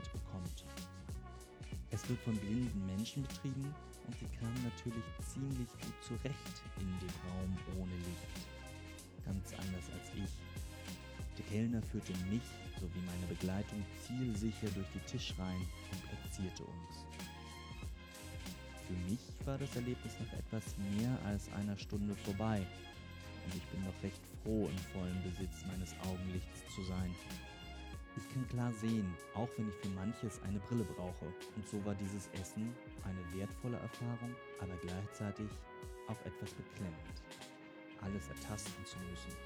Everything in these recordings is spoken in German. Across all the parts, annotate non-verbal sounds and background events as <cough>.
Dunkelheit bekommt. Es wird von blinden Menschen betrieben und sie kamen natürlich ziemlich gut zurecht in dem Raum ohne Licht. Ganz anders als ich. Der Kellner führte mich sowie meine Begleitung zielsicher durch die Tischreihen und platzierte uns. Für mich war das Erlebnis nach etwas mehr als einer Stunde vorbei und ich bin noch recht froh, im vollen Besitz meines Augenlichts zu sein. Ich kann klar sehen, auch wenn ich für manches eine Brille brauche. Und so war dieses Essen eine wertvolle Erfahrung, aber gleichzeitig auch etwas beklemmend. Alles ertasten zu müssen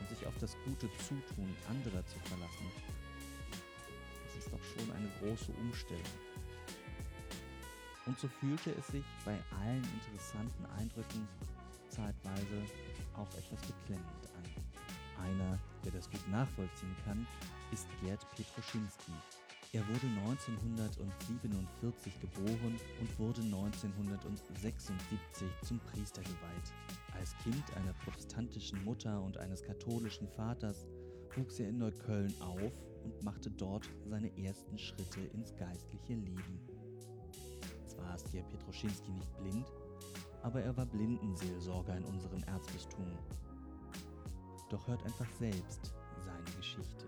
und sich auf das gute Zutun anderer zu verlassen, das ist doch schon eine große Umstellung. Und so fühlte es sich bei allen interessanten Eindrücken zeitweise auch etwas beklemmend an. Einer, der das gut nachvollziehen kann, ist Gerd Petroschinski. Er wurde 1947 geboren und wurde 1976 zum Priester geweiht. Als Kind einer protestantischen Mutter und eines katholischen Vaters wuchs er in Neukölln auf und machte dort seine ersten Schritte ins geistliche Leben. Zwar ist Gerd Petroschinski nicht blind, aber er war Blindenseelsorger in unserem Erzbistum. Doch hört einfach selbst seine Geschichte.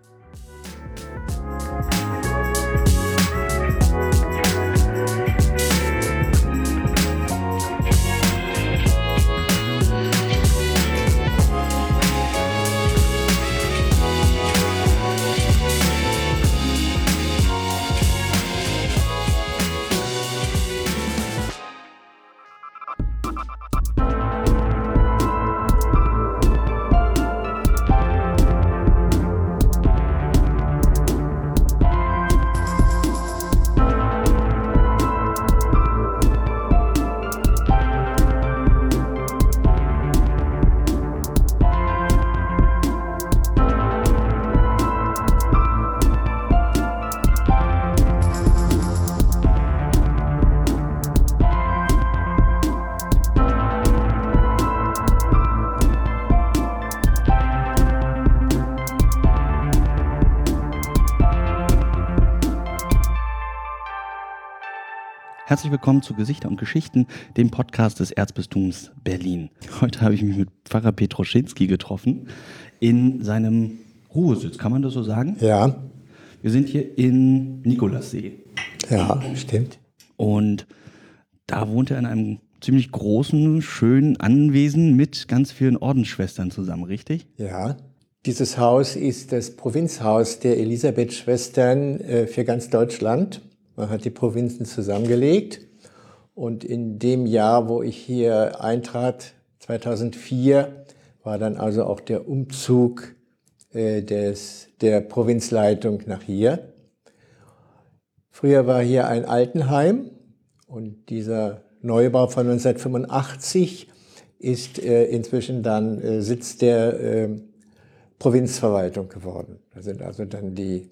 Willkommen zu Gesichter und Geschichten, dem Podcast des Erzbistums Berlin. Heute habe ich mich mit Pfarrer Petroschinski getroffen in seinem Ruhesitz, kann man das so sagen? Ja. Wir sind hier in Nikolassee. Ja, stimmt. Und da wohnt er in einem ziemlich großen, schönen Anwesen mit ganz vielen Ordensschwestern zusammen, richtig? Ja. Dieses Haus ist das Provinzhaus der Elisabeth-Schwestern äh, für ganz Deutschland. Man hat die Provinzen zusammengelegt. Und in dem Jahr, wo ich hier eintrat, 2004, war dann also auch der Umzug äh, des, der Provinzleitung nach hier. Früher war hier ein Altenheim und dieser Neubau von 1985 ist äh, inzwischen dann äh, Sitz der äh, Provinzverwaltung geworden. Da sind also dann die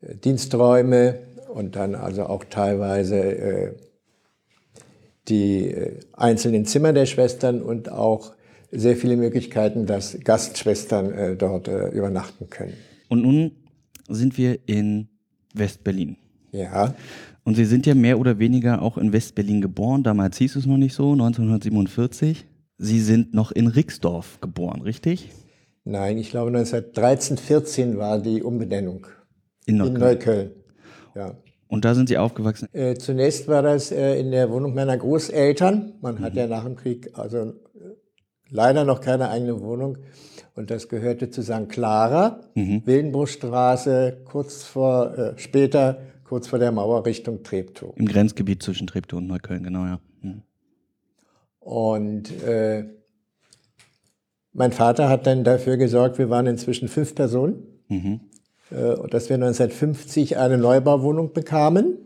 äh, Diensträume und dann also auch teilweise äh, die äh, einzelnen Zimmer der Schwestern und auch sehr viele Möglichkeiten, dass Gastschwestern äh, dort äh, übernachten können. Und nun sind wir in Westberlin. Ja. Und Sie sind ja mehr oder weniger auch in Westberlin geboren. Damals hieß es noch nicht so, 1947. Sie sind noch in Rixdorf geboren, richtig? Nein, ich glaube 1913, 14 war die Umbenennung. In Neukölln. In Neukölln. Ja. Und da sind Sie aufgewachsen? Äh, zunächst war das äh, in der Wohnung meiner Großeltern. Man mhm. hat ja nach dem Krieg also äh, leider noch keine eigene Wohnung. Und das gehörte zu St. Clara, mhm. Wildenbruchstraße, kurz vor, äh, später, kurz vor der Mauer Richtung Treptow. Im Grenzgebiet zwischen Treptow und Neukölln, genau, ja. Mhm. Und äh, mein Vater hat dann dafür gesorgt, wir waren inzwischen fünf Personen. Mhm. Äh, dass wir 1950 eine Neubauwohnung bekamen.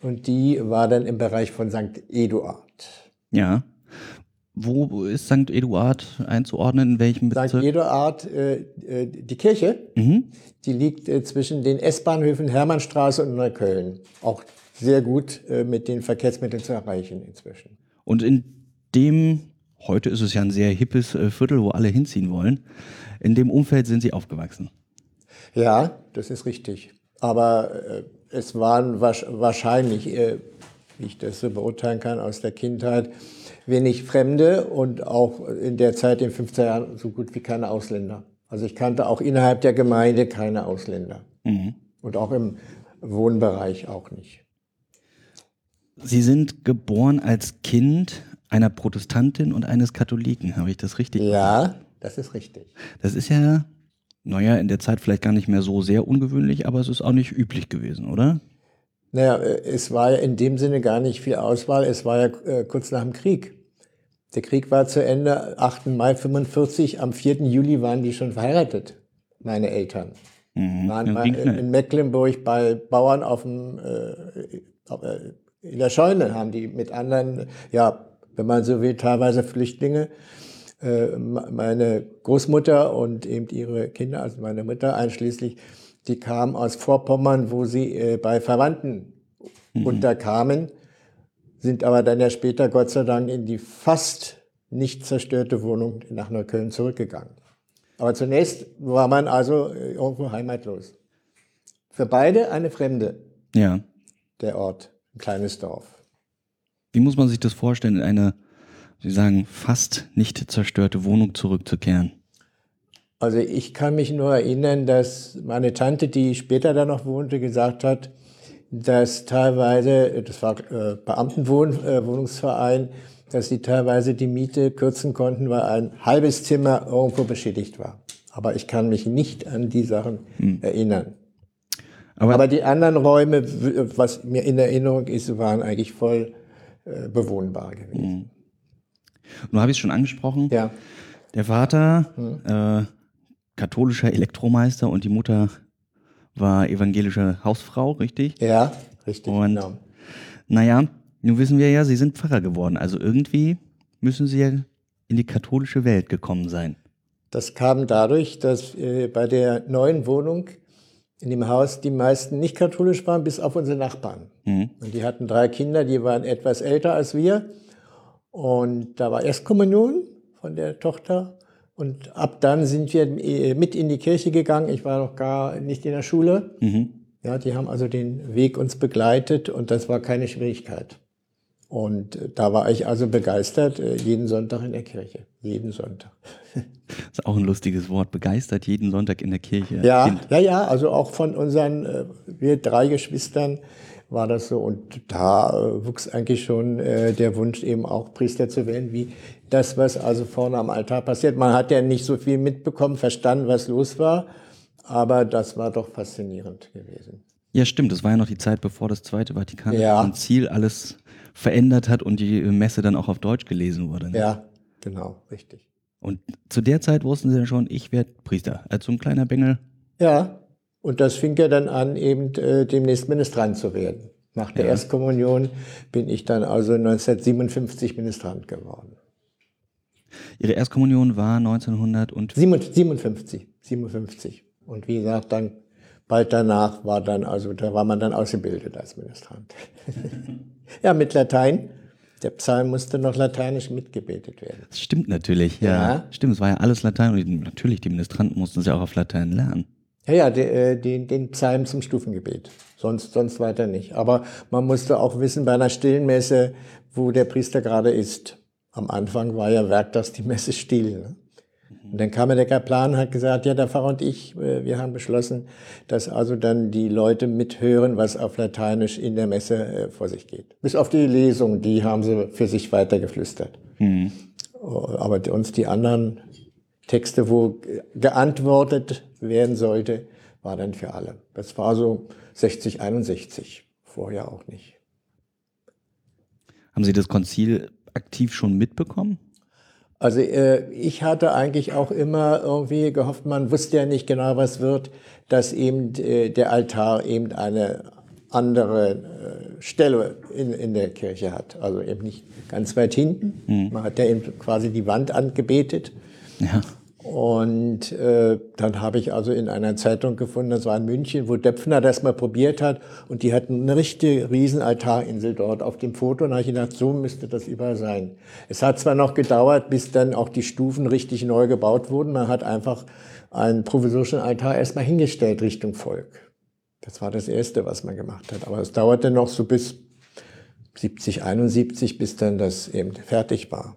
Und die war dann im Bereich von St. Eduard. Ja. Wo ist St. Eduard einzuordnen? In welchem Bezirk? St. Eduard, äh, äh, die Kirche, mhm. die liegt äh, zwischen den S-Bahnhöfen Hermannstraße und Neukölln. Auch sehr gut äh, mit den Verkehrsmitteln zu erreichen inzwischen. Und in dem heute ist es ja ein sehr hippes äh, Viertel, wo alle hinziehen wollen. In dem Umfeld sind Sie aufgewachsen. Ja, das ist richtig. Aber äh, es waren wahrscheinlich, äh, wie ich das so beurteilen kann aus der Kindheit, wenig Fremde und auch in der Zeit in 15 Jahren so gut wie keine Ausländer. Also ich kannte auch innerhalb der Gemeinde keine Ausländer. Mhm. Und auch im Wohnbereich auch nicht. Sie sind geboren als Kind einer Protestantin und eines Katholiken, habe ich das richtig Ja, das ist richtig. Das ist ja, naja, in der Zeit vielleicht gar nicht mehr so sehr ungewöhnlich, aber es ist auch nicht üblich gewesen, oder? Naja, äh, es war ja in dem Sinne gar nicht viel Auswahl. Es war ja äh, kurz nach dem Krieg. Der Krieg war zu Ende, 8. Mai 45. Am 4. Juli waren die schon verheiratet, meine Eltern. Mhm, waren mal in Mecklenburg bei Bauern auf dem, äh, äh, in der Scheune, haben die mit anderen, ja, wenn man so will, teilweise Flüchtlinge. Äh, meine Großmutter und eben ihre Kinder, also meine Mutter einschließlich, die kamen aus Vorpommern, wo sie äh, bei Verwandten mhm. unterkamen, sind aber dann ja später Gott sei Dank in die fast nicht zerstörte Wohnung nach Neukölln zurückgegangen. Aber zunächst war man also äh, irgendwo heimatlos. Für beide eine Fremde. Ja. Der Ort, ein kleines Dorf. Wie muss man sich das vorstellen, in eine, Sie sagen, fast nicht zerstörte Wohnung zurückzukehren? Also ich kann mich nur erinnern, dass meine Tante, die später da noch wohnte, gesagt hat, dass teilweise, das war äh, Beamtenwohnungsverein, äh, dass sie teilweise die Miete kürzen konnten, weil ein halbes Zimmer irgendwo beschädigt war. Aber ich kann mich nicht an die Sachen hm. erinnern. Aber, Aber, die anderen Räume, was mir in Erinnerung ist, waren eigentlich voll äh, bewohnbar gewesen. Mhm. Nun habe ich es schon angesprochen. Ja. Der Vater, mhm. äh, katholischer Elektromeister und die Mutter war evangelische Hausfrau, richtig? Ja, richtig. Und genau. naja, nun wissen wir ja, Sie sind Pfarrer geworden. Also irgendwie müssen Sie ja in die katholische Welt gekommen sein. Das kam dadurch, dass äh, bei der neuen Wohnung in dem Haus die meisten nicht katholisch waren, bis auf unsere Nachbarn. Mhm. Und die hatten drei Kinder, die waren etwas älter als wir. Und da war Erstkommunion von der Tochter. Und ab dann sind wir mit in die Kirche gegangen. Ich war noch gar nicht in der Schule. Mhm. Ja, die haben also den Weg uns begleitet und das war keine Schwierigkeit. Und da war ich also begeistert, äh, jeden Sonntag in der Kirche. Jeden Sonntag. Das <laughs> ist auch ein lustiges Wort, begeistert jeden Sonntag in der Kirche. Ja, kind. ja, ja, also auch von unseren, äh, wir drei Geschwistern war das so. Und da wuchs eigentlich schon der Wunsch, eben auch Priester zu werden, wie das, was also vorne am Altar passiert. Man hat ja nicht so viel mitbekommen, verstanden, was los war, aber das war doch faszinierend gewesen. Ja, stimmt. Das war ja noch die Zeit, bevor das Zweite Vatikanische ja. Konzil alles verändert hat und die Messe dann auch auf Deutsch gelesen wurde. Ne? Ja, genau, richtig. Und zu der Zeit wussten sie dann schon, ich werde Priester, als so ein kleiner Bengel. Ja, und das fing ja dann an, eben äh, demnächst Ministrant zu werden. Nach der ja. Erstkommunion bin ich dann also 1957 Ministrant geworden. Ihre Erstkommunion war 1957. 57. Und wie gesagt, dann bald danach war dann, also da war man dann ausgebildet als Ministrant. <laughs> ja, mit Latein. Der Psalm musste noch lateinisch mitgebetet werden. Das stimmt natürlich, ja. ja. Stimmt, es war ja alles Latein und natürlich, die Ministranten mussten es ja auch auf Latein lernen. Ja, ja, de, äh, den, den Psalm zum Stufengebet. Sonst, sonst weiter nicht. Aber man musste auch wissen, bei einer stillen Messe, wo der Priester gerade ist. Am Anfang war ja werktags die Messe still. Ne? Und dann kam der Kaplan und hat gesagt, ja, der Pfarrer und ich, äh, wir haben beschlossen, dass also dann die Leute mithören, was auf Lateinisch in der Messe äh, vor sich geht. Bis auf die Lesung, die haben sie für sich weitergeflüstert. Mhm. Aber uns die anderen Texte, wo geantwortet werden sollte, war dann für alle. Das war so 60, 61, vorher auch nicht. Haben Sie das Konzil aktiv schon mitbekommen? Also äh, ich hatte eigentlich auch immer irgendwie gehofft, man wusste ja nicht genau, was wird, dass eben äh, der Altar eben eine andere äh, Stelle in, in der Kirche hat. Also eben nicht ganz weit hinten. Mhm. Man hat ja eben quasi die Wand angebetet. Ja. Und äh, dann habe ich also in einer Zeitung gefunden, das war in München, wo Döpfner das mal probiert hat. Und die hatten eine richtige Riesenaltarinsel dort auf dem Foto. Und da habe ich gedacht, so müsste das überall sein. Es hat zwar noch gedauert, bis dann auch die Stufen richtig neu gebaut wurden. Man hat einfach einen provisorischen Altar erstmal hingestellt Richtung Volk. Das war das Erste, was man gemacht hat. Aber es dauerte noch so bis 70, 71, bis dann das eben fertig war.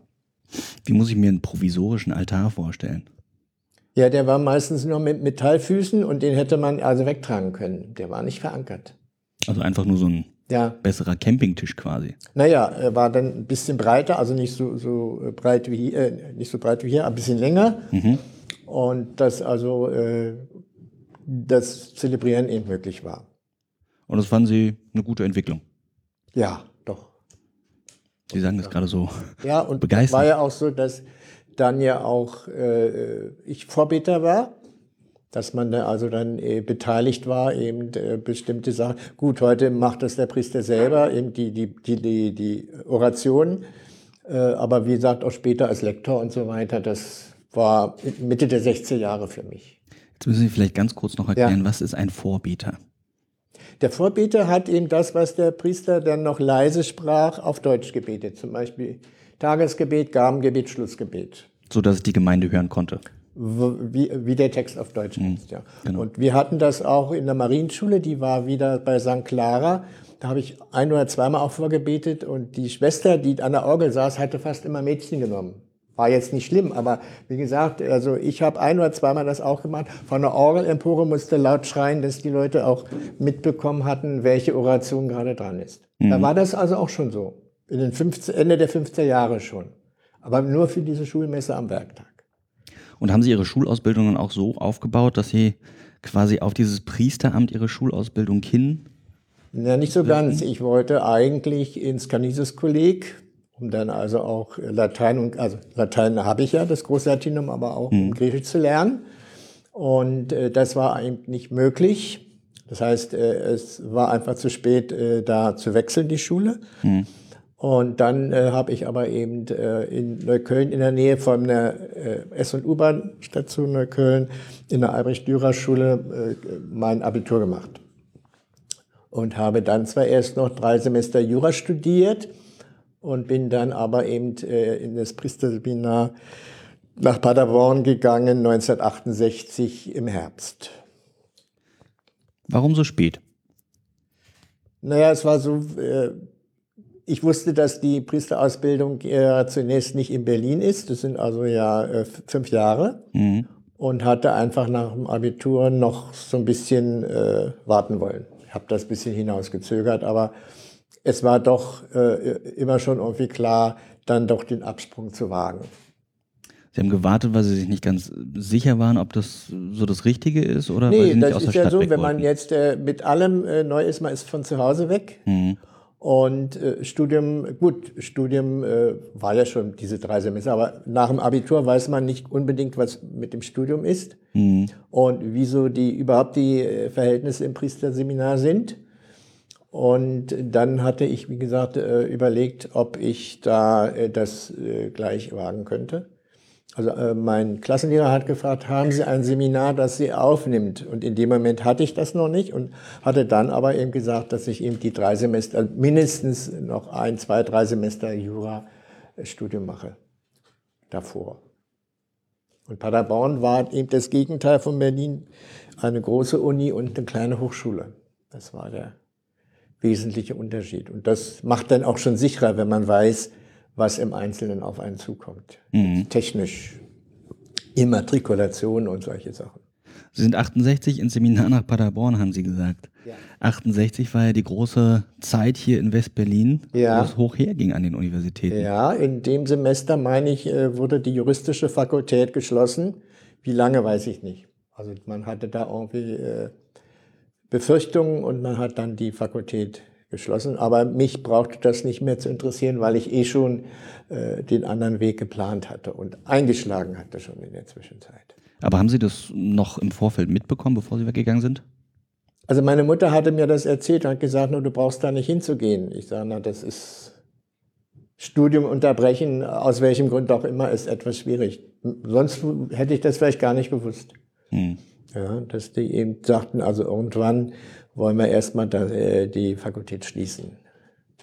Wie muss ich mir einen provisorischen Altar vorstellen? Ja, der war meistens nur mit Metallfüßen und den hätte man also wegtragen können. Der war nicht verankert. Also einfach nur so ein ja. besserer Campingtisch quasi. Naja, er war dann ein bisschen breiter, also nicht so, so breit wie hier, äh, nicht so breit wie hier, ein bisschen länger. Mhm. Und das also äh, das Zelebrieren eben möglich war. Und das fanden Sie eine gute Entwicklung? Ja. Sie sagen das gerade so ja, und begeistert. war ja auch so, dass dann ja auch äh, ich Vorbeter war, dass man da also dann äh, beteiligt war, eben äh, bestimmte Sachen. Gut, heute macht das der Priester selber, eben die, die, die, die, die Oration, äh, aber wie gesagt, auch später als Lektor und so weiter, das war Mitte der 60er Jahre für mich. Jetzt müssen Sie vielleicht ganz kurz noch erklären, ja. was ist ein Vorbeter? Der Vorbeter hat eben das, was der Priester dann noch leise sprach, auf Deutsch gebetet. Zum Beispiel Tagesgebet, Gabengebet, Schlussgebet. So dass die Gemeinde hören konnte. Wie, wie der Text auf Deutsch mhm, ist, ja. Genau. Und wir hatten das auch in der Marienschule, die war wieder bei St. Clara. Da habe ich ein oder zweimal auch vorgebetet und die Schwester, die an der Orgel saß, hatte fast immer Mädchen genommen. War jetzt nicht schlimm, aber wie gesagt, also ich habe ein oder zweimal das auch gemacht. Von der Orgelempore musste laut schreien, dass die Leute auch mitbekommen hatten, welche Oration gerade dran ist. Mhm. Da war das also auch schon so. In den 15, Ende der 50er Jahre schon. Aber nur für diese Schulmesse am Werktag. Und haben Sie Ihre Schulausbildung dann auch so aufgebaut, dass Sie quasi auf dieses Priesteramt Ihre Schulausbildung hin? Ja, nicht so ganz. Ich wollte eigentlich ins Canisius-Kolleg um dann also auch Latein und also Latein habe ich ja, das Großlatinum, aber auch mhm. Griechisch zu lernen. Und äh, das war eben nicht möglich. Das heißt, äh, es war einfach zu spät, äh, da zu wechseln, die Schule. Mhm. Und dann äh, habe ich aber eben äh, in Neukölln in der Nähe von der äh, S- und U-Bahn-Station Neukölln in der Albrecht-Dürer-Schule mein Abitur gemacht. Und habe dann zwar erst noch drei Semester Jura studiert, und bin dann aber eben äh, in das Priesterseminar nach Paderborn gegangen, 1968 im Herbst. Warum so spät? Naja, es war so, äh, ich wusste, dass die Priesterausbildung äh, zunächst nicht in Berlin ist. Das sind also ja fünf Jahre. Mhm. Und hatte einfach nach dem Abitur noch so ein bisschen warten wollen. Ich habe das ein bisschen hinausgezögert, aber es war doch äh, immer schon irgendwie klar, dann doch den Absprung zu wagen. Sie haben gewartet, weil Sie sich nicht ganz sicher waren, ob das so das Richtige ist oder nee, weil Sie nicht das aus ist der ja Stadt so, wenn man jetzt äh, mit allem äh, neu ist, man ist von zu Hause weg. Mhm. Und äh, Studium, gut, Studium äh, war ja schon diese drei Semester, aber nach dem Abitur weiß man nicht unbedingt, was mit dem Studium ist mhm. und wieso die überhaupt die äh, Verhältnisse im Priesterseminar sind. Und dann hatte ich, wie gesagt, äh, überlegt, ob ich da äh, das äh, gleich wagen könnte. Also mein Klassenlehrer hat gefragt, haben Sie ein Seminar, das Sie aufnimmt? Und in dem Moment hatte ich das noch nicht und hatte dann aber eben gesagt, dass ich eben die drei Semester, mindestens noch ein, zwei, drei Semester Jura-Studium mache davor. Und Paderborn war eben das Gegenteil von Berlin, eine große Uni und eine kleine Hochschule. Das war der wesentliche Unterschied. Und das macht dann auch schon sicherer, wenn man weiß, was im Einzelnen auf einen zukommt. Mhm. Technisch, Immatrikulation und solche Sachen. Sie sind 68 ins Seminar nach Paderborn, haben Sie gesagt. Ja. 68 war ja die große Zeit hier in West-Berlin, ja. wo es hoch herging an den Universitäten. Ja, in dem Semester, meine ich, äh, wurde die juristische Fakultät geschlossen. Wie lange, weiß ich nicht. Also man hatte da irgendwie äh, Befürchtungen und man hat dann die Fakultät geschlossen. Aber mich brauchte das nicht mehr zu interessieren, weil ich eh schon äh, den anderen Weg geplant hatte und eingeschlagen hatte schon in der Zwischenzeit. Aber haben Sie das noch im Vorfeld mitbekommen, bevor Sie weggegangen sind? Also meine Mutter hatte mir das erzählt und hat gesagt, no, du brauchst da nicht hinzugehen. Ich sage, na, das ist Studium unterbrechen, aus welchem Grund auch immer, ist etwas schwierig. sonst hätte ich das vielleicht gar nicht gewusst. Hm. Ja, dass die eben sagten, also irgendwann wollen wir erstmal äh, die Fakultät schließen.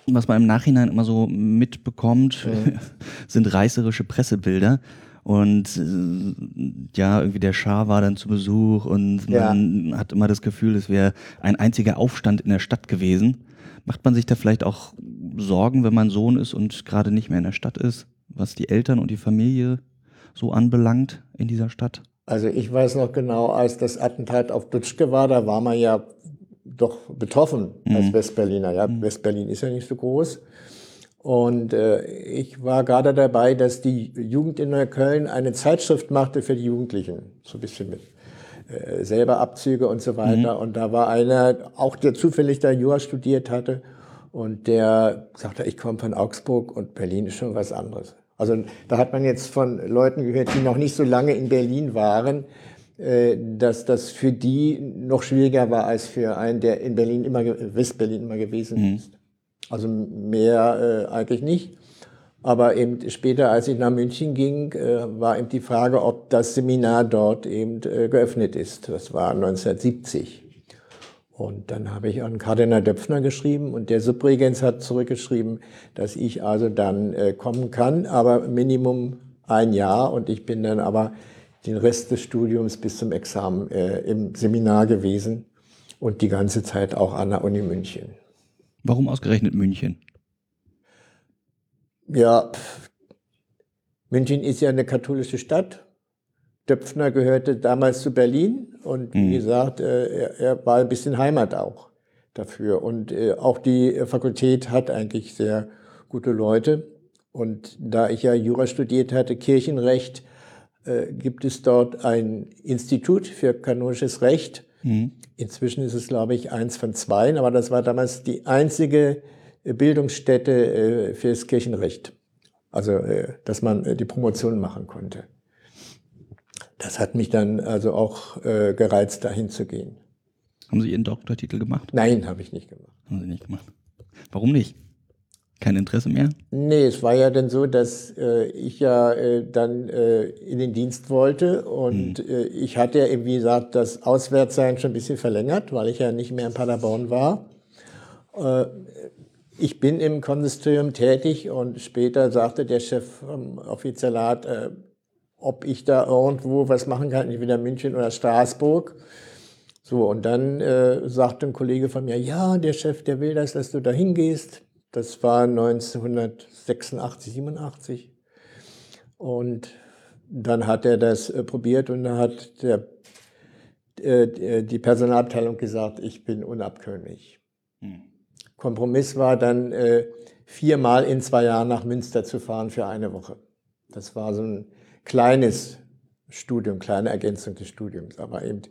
Was man im Nachhinein immer so mitbekommt, mhm. <laughs> sind reißerische Pressebilder. Und äh, ja, irgendwie der Schar war dann zu Besuch und man ja. hat immer das Gefühl, es wäre ein einziger Aufstand in der Stadt gewesen. Macht man sich da vielleicht auch Sorgen, wenn man Sohn ist und gerade nicht mehr in der Stadt ist, was die Eltern und die Familie so anbelangt in dieser Stadt? Also ich weiß noch genau, als das Attentat auf Dutschke war, da war man ja doch betroffen mhm. als Westberliner. Ja, mhm. Westberlin ist ja nicht so groß. Und äh, ich war gerade dabei, dass die Jugend in Neukölln eine Zeitschrift machte für die Jugendlichen. So ein bisschen mit äh, selber Abzüge und so weiter. Mhm. Und da war einer, auch der zufällig da Jura studiert hatte, und der sagte, ich komme von Augsburg und Berlin ist schon was anderes. Also da hat man jetzt von Leuten gehört, die noch nicht so lange in Berlin waren, äh, dass das für die noch schwieriger war als für einen, der in Berlin immer, Westberlin immer gewesen mhm. ist. Also mehr äh, eigentlich nicht. Aber eben später, als ich nach München ging, äh, war eben die Frage, ob das Seminar dort eben äh, geöffnet ist. Das war 1970. Und dann habe ich an Kardinal Döpfner geschrieben und der Subregens hat zurückgeschrieben, dass ich also dann äh, kommen kann, aber Minimum ein Jahr und ich bin dann aber den Rest des Studiums bis zum Examen äh, im Seminar gewesen und die ganze Zeit auch an der Uni München. Warum ausgerechnet München? Ja, München ist ja eine katholische Stadt. Döpfner gehörte damals zu Berlin und wie mhm. gesagt, äh, er, er, war ein bisschen Heimat auch dafür. Und äh, auch die Fakultät hat eigentlich sehr gute Leute. Und da ich ja Jura studiert hatte, Kirchenrecht, äh, gibt es dort ein Institut für kanonisches Recht. Mhm. Inzwischen ist es, glaube ich, eins von zwei, aber das war damals die einzige Bildungsstätte äh, fürs Kirchenrecht. Also, äh, dass man die Promotion machen konnte. Das hat mich dann also auch gereizt, dahin zu gehen. Haben Sie Ihren Doktortitel gemacht? Nein, habe ich nicht gemacht. Haben Sie nicht gemacht. Warum nicht? Kein Interesse mehr? Nee, es war ja dann so, dass äh, ich ja äh, dann äh, in den Dienst wollte und mhm. ich hatte ja, wie gesagt, das Auswärtssein schon ein bisschen verlängert, weil ich ja nicht mehr in Paderborn war. Äh, ich bin im Konsistorium tätig und später sagte der Chef vom Offizierat, äh, ob ich da irgendwo was machen kann, entweder München oder Straßburg. So, und dann äh, sagte ein Kollege von mir, ja, der Chef, der will das, dass du da hingehst. Das war 1986, 87. Und dann hat er das äh, probiert und dann hat der, äh, die Personalabteilung gesagt, ich bin unabkömmlich. Hm. Kompromiss war dann, äh, viermal in zwei Jahren nach Münster zu fahren für eine Woche. Das war so ein kleines Studium, kleine Ergänzung des Studiums, aber eben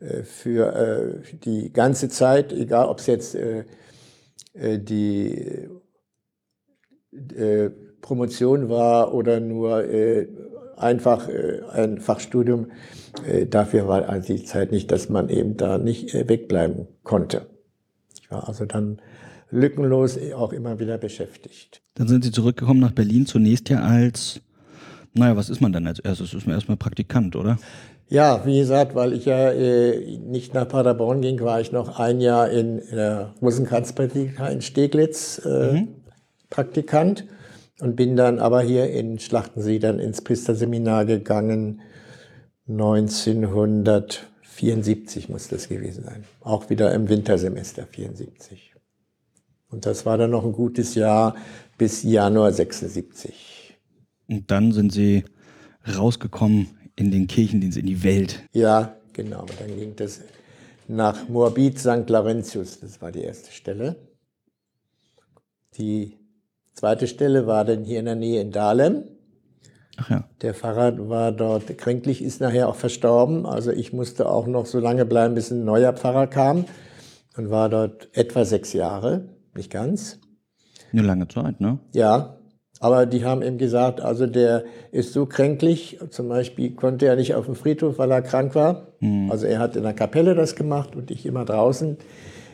äh, für äh, die ganze Zeit, egal ob es jetzt äh, äh, die äh, Promotion war oder nur äh, einfach ein Fachstudium. Dafür war also die Zeit nicht, dass man eben da nicht wegbleiben konnte. Ich war also dann lückenlos auch immer wieder beschäftigt. Dann sind Sie zurückgekommen nach Berlin, zunächst ja als, naja, was ist man dann als erstes? Ist man erstmal Praktikant, oder? Ja, wie gesagt, weil ich ja äh, nicht nach Paderborn ging, war ich noch ein Jahr in der Rosenkranzpraktika in Steglitz äh, mhm. Praktikant und bin dann aber hier in Schlachtensee dann ins Priesterseminar gegangen. 1974 muss das gewesen sein. Auch wieder im Wintersemester 74. Und das war dann noch ein gutes Jahr bis Januar 76. Und dann sind Sie rausgekommen in den Kirchendienst, in die Welt. Ja, genau. Dann ging das nach Moabit St. Laurentius. Das war die erste Stelle. Die zweite Stelle war dann hier in der Nähe in Dahlem. Ach ja. Der Pfarrer war dort kränklich, ist nachher auch verstorben. Also ich musste auch noch so lange bleiben, bis ein neuer Pfarrer kam und war dort etwa sechs Jahre, nicht ganz. Eine lange Zeit, ne? Ja, aber die haben ihm gesagt, also der ist so kränklich, zum Beispiel konnte er nicht auf dem Friedhof, weil er krank war. Mhm. Also er hat in der Kapelle das gemacht und ich immer draußen.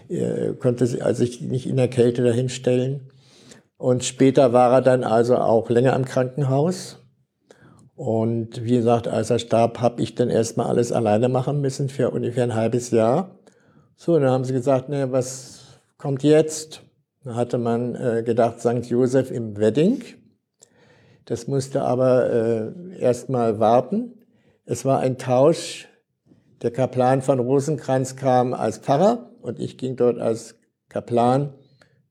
Er konnte sich also nicht in der Kälte dahinstellen. Und später war er dann also auch länger im Krankenhaus. Und wie gesagt, als er starb, habe ich dann erstmal alles alleine machen müssen für ungefähr ein halbes Jahr. So, dann haben sie gesagt, ne, was kommt jetzt? Da hatte man äh, gedacht, St. Josef im Wedding. Das musste aber äh, erstmal warten. Es war ein Tausch. Der Kaplan von Rosenkranz kam als Pfarrer und ich ging dort als Kaplan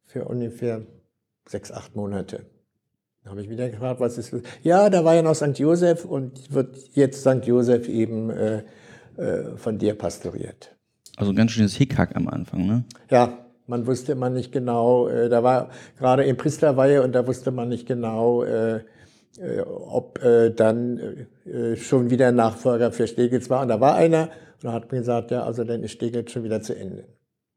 für ungefähr sechs, acht Monate. Da habe ich wieder gefragt, was ist los? Ja, da war ja noch St. Josef und wird jetzt St. Josef eben äh, äh, von dir pastoriert. Also ein ganz schönes Hickhack am Anfang, ne? Ja, man wusste man nicht genau, äh, da war gerade im Priesterweihe und da wusste man nicht genau, äh, äh, ob äh, dann äh, schon wieder Nachfolger für Steglitz war. Und da war einer und da hat man gesagt, ja, also dann ist Steglitz schon wieder zu Ende.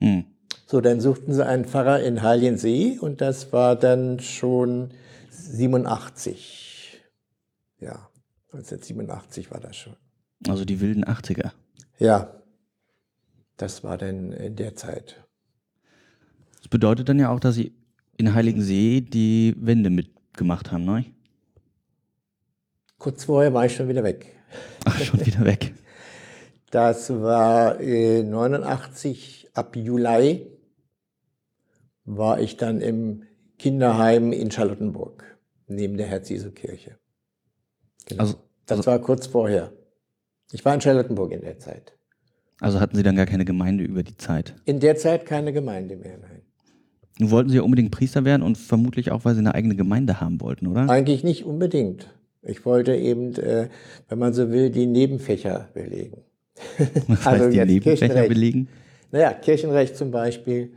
Hm. So, dann suchten sie einen Pfarrer in Heiliensee und das war dann schon 87. Ja, 1987 war das schon. Also die wilden 80er. Ja, das war dann in der Zeit. Das bedeutet dann ja auch, dass Sie in Heiligensee die Wende mitgemacht haben, ne? Kurz vorher war ich schon wieder weg. Ach, schon wieder weg. Das war äh, 89 ab Juli war ich dann im Kinderheim in Charlottenburg, neben der Herz-Jesu-Kirche. Genau. Also, das also, war kurz vorher. Ich war in Charlottenburg in der Zeit. Also hatten Sie dann gar keine Gemeinde über die Zeit? In der Zeit keine Gemeinde mehr, nein. Nun wollten Sie ja unbedingt Priester werden und vermutlich auch, weil Sie eine eigene Gemeinde haben wollten, oder? Eigentlich nicht unbedingt. Ich wollte eben, äh, wenn man so will, die Nebenfächer belegen. <laughs> Was also heißt die Nebenfächer belegen? Naja, Kirchenrecht zum Beispiel.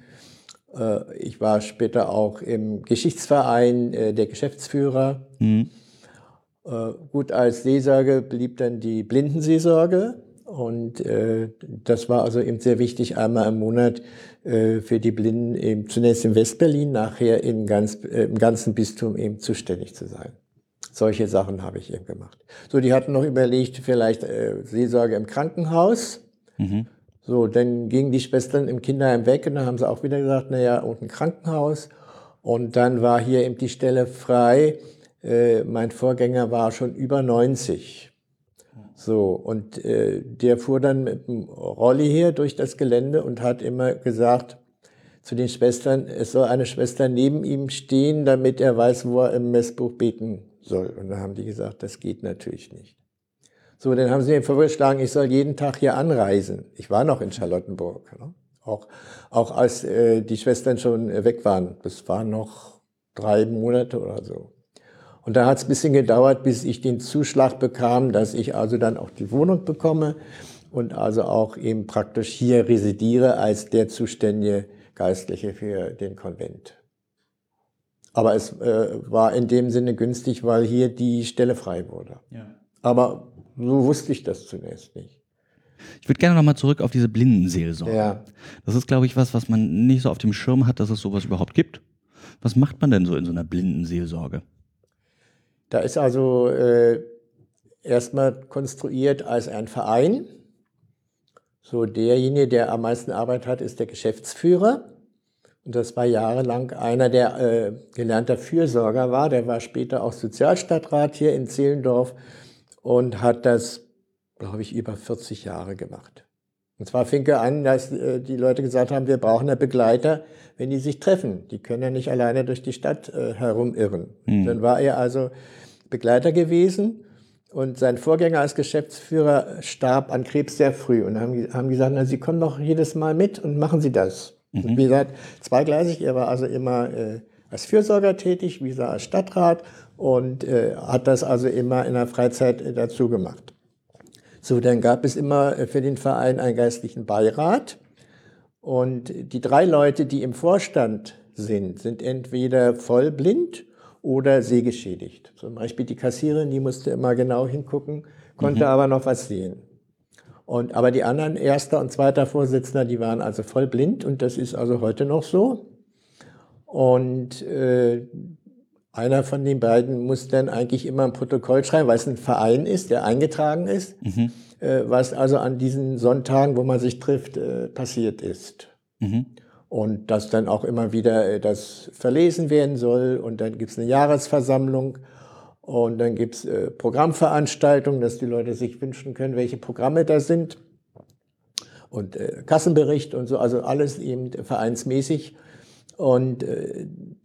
Äh, ich war später auch im Geschichtsverein äh, der Geschäftsführer. Mhm. Äh, gut, als Seelsorge blieb dann die Blindenseelsorge. Und äh, das war also eben sehr wichtig, einmal im Monat äh, für die Blinden eben zunächst in Westberlin, nachher in ganz, äh, im ganzen Bistum eben zuständig zu sein. Solche Sachen habe ich eben gemacht. So, die hatten noch überlegt, vielleicht äh, Seelsorge im Krankenhaus. Mhm. So, dann gingen die Schwestern im Kinderheim weg und dann haben sie auch wieder gesagt, naja, und ein Krankenhaus. Und dann war hier eben die Stelle frei. Äh, mein Vorgänger war schon über 90. So, und äh, der fuhr dann mit dem Rolli hier durch das Gelände und hat immer gesagt zu den Schwestern, es soll eine Schwester neben ihm stehen, damit er weiß, wo er im Messbuch beten soll. Und dann haben die gesagt, das geht natürlich nicht. So, dann haben sie mir vorgeschlagen, ich soll jeden Tag hier anreisen. Ich war noch in Charlottenburg, ne? auch, auch als äh, die Schwestern schon weg waren. Das waren noch drei Monate oder so. Und da hat es ein bisschen gedauert, bis ich den Zuschlag bekam, dass ich also dann auch die Wohnung bekomme und also auch eben praktisch hier residiere als der zuständige Geistliche für den Konvent. Aber es äh, war in dem Sinne günstig, weil hier die Stelle frei wurde. Ja. Aber so wusste ich das zunächst nicht. Ich würde gerne nochmal zurück auf diese Blindenseelsorge. Ja. Das ist, glaube ich, was, was man nicht so auf dem Schirm hat, dass es sowas überhaupt gibt. Was macht man denn so in so einer Blindenseelsorge? Da ist also äh, erstmal konstruiert als ein Verein. So derjenige, der am meisten Arbeit hat, ist der Geschäftsführer. Und das war jahrelang einer, der äh, gelernter Fürsorger war. Der war später auch Sozialstadtrat hier in Zehlendorf und hat das, glaube ich, über 40 Jahre gemacht. Und zwar fing er an, dass äh, die Leute gesagt haben, wir brauchen einen Begleiter, wenn die sich treffen. Die können ja nicht alleine durch die Stadt äh, herumirren. Mhm. Dann war er also Begleiter gewesen und sein Vorgänger als Geschäftsführer starb an Krebs sehr früh. Und haben, haben gesagt, na, Sie kommen doch jedes Mal mit und machen Sie das. Mhm. Wie gesagt, zweigleisig. Er war also immer äh, als Fürsorger tätig, wie gesagt, als Stadtrat und äh, hat das also immer in der Freizeit äh, dazu gemacht. So, dann gab es immer äh, für den Verein einen geistlichen Beirat und die drei Leute, die im Vorstand sind, sind entweder vollblind oder sehgeschädigt. Zum Beispiel die Kassiererin, die musste immer genau hingucken, konnte mhm. aber noch was sehen. Und, aber die anderen erster und zweiter Vorsitzender, die waren also voll blind und das ist also heute noch so. Und äh, einer von den beiden muss dann eigentlich immer ein Protokoll schreiben, weil es ein Verein ist, der eingetragen ist, mhm. Äh, was also an diesen Sonntagen, wo man sich trifft, äh, passiert ist. Mhm. Und dass dann auch immer wieder äh, das verlesen werden soll und dann gibt es eine Jahresversammlung Und dann gibt es Programmveranstaltungen, dass die Leute sich wünschen können, welche Programme da sind. Und Kassenbericht und so, also alles eben vereinsmäßig. Und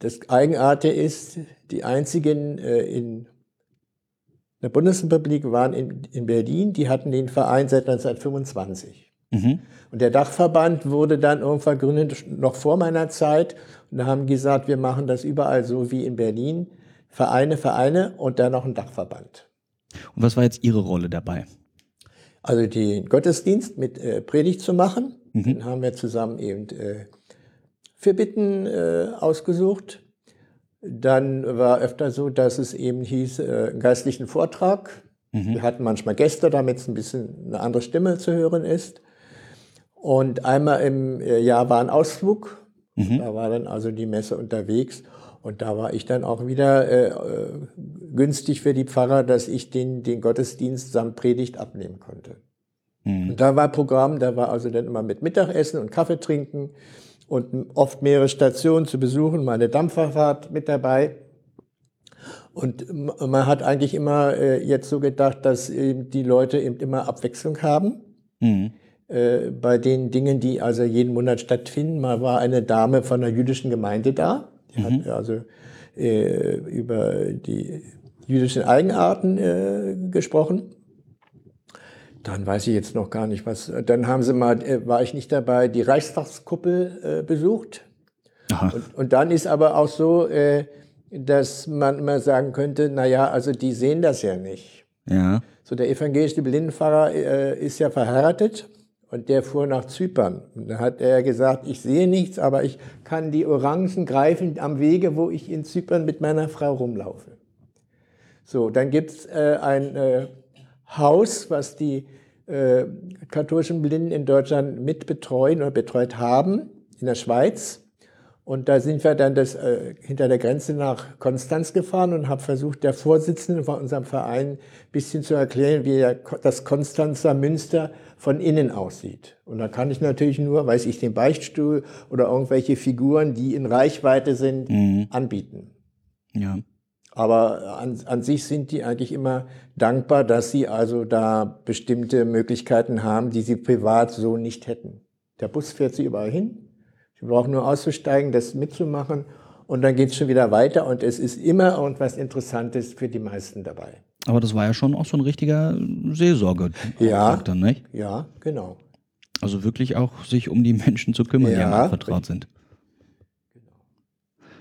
das Eigenartige ist, die einzigen in der Bundesrepublik waren in, in Berlin, die hatten den Verein seit 1925. Mhm. Und der Dachverband wurde dann irgendwann gegründet, noch vor meiner Zeit. Und da haben gesagt, wir machen das überall so wie in Berlin. Vereine, Vereine und dann noch ein Dachverband. Und was war jetzt Ihre Rolle dabei? Also den Gottesdienst mit äh, Predigt zu machen. Mhm. Den haben wir zusammen eben äh, für Bitten äh, ausgesucht. Dann war öfter so, dass es eben hieß, äh, einen geistlichen Vortrag. Mhm. Wir hatten manchmal Gäste, damit es ein bisschen eine andere Stimme zu hören ist. Und einmal im äh, Jahr war ein Ausflug. Mhm. Da war dann also die Messe unterwegs. Und da war ich dann auch wieder äh, äh, günstig für die Pfarrer, dass ich den, den Gottesdienst samt Predigt abnehmen konnte. Mhm. Und da war Programm, da war also dann immer mit Mittagessen und Kaffee trinken und oft mehrere Stationen zu besuchen, meine Dampferfahrt mit dabei. Und man hat eigentlich immer äh, jetzt so gedacht, dass eben die Leute eben immer Abwechslung haben. Mhm. Äh, bei den Dingen, die also jeden Monat stattfinden. Mal war eine Dame von der jüdischen Gemeinde da, die mhm. hat also äh, über die jüdischen Eigenarten äh, gesprochen. Dann weiß ich jetzt noch gar nicht, was. Dann haben sie mal, äh, war ich nicht dabei, die Reichstagskuppel äh, besucht. Und, und, dann ist aber auch so, äh, dass man immer sagen könnte, na ja, also die sehen das ja nicht. Ja. So der evangelische Blindenpfarrer äh, ist ja verheiratet und der fuhr nach Zypern. Und da hat er gesagt, ich sehe nichts, aber ich kann die Orangen greifen am Wege, wo ich in Zypern mit meiner Frau rumlaufe. So, dann gibt's äh, ein äh, Haus, was die äh, katholischen Blinden in Deutschland mitbetreuen oder betreut haben, in der Schweiz. Und da sind wir dann das, äh, hinter der Grenze nach Konstanz gefahren und habe versucht, der Vorsitzende von unserem Verein ein bisschen zu erklären, wie der, das Konstanzer Münster von innen aussieht. Und da kann ich natürlich nur, weiß ich, den Beichtstuhl oder irgendwelche Figuren, die in Reichweite sind, mhm. anbieten. Ja. Aber an, an sich sind die eigentlich immer dankbar, dass sie also da bestimmte Möglichkeiten haben, die sie privat so nicht hätten. Der Bus fährt sie überall hin Sie brauchen nur auszusteigen, das mitzumachen und dann geht es schon wieder weiter und es ist immer irgendwas Interessantes für die meisten dabei. Aber das war ja schon auch so ein richtiger Seelsorge. Ja, dann, nicht? ja, genau. Also wirklich auch sich um die Menschen zu kümmern, ja, die einem vertraut sind.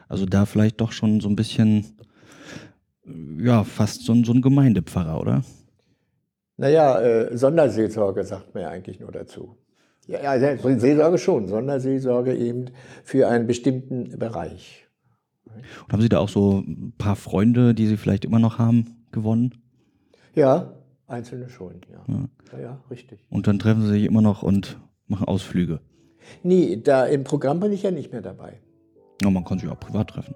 Also da vielleicht doch schon so ein bisschen, ja, fast so ein, so ein Gemeindepfarrer, oder? Naja, äh, Sonderseelsorge sagt man ja eigentlich nur dazu. Ja, ja, Seelsorge schon, Sonderseelsorge eben für einen bestimmten Bereich. Und haben Sie da auch so ein paar Freunde, die Sie vielleicht immer noch haben, gewonnen? Ja, einzelne schon, ja. Ja, ja, ja richtig. Und dann treffen Sie sich immer noch und machen Ausflüge? Nee, da im Programm bin ich ja nicht mehr dabei. Ja, man kann sich auch privat treffen.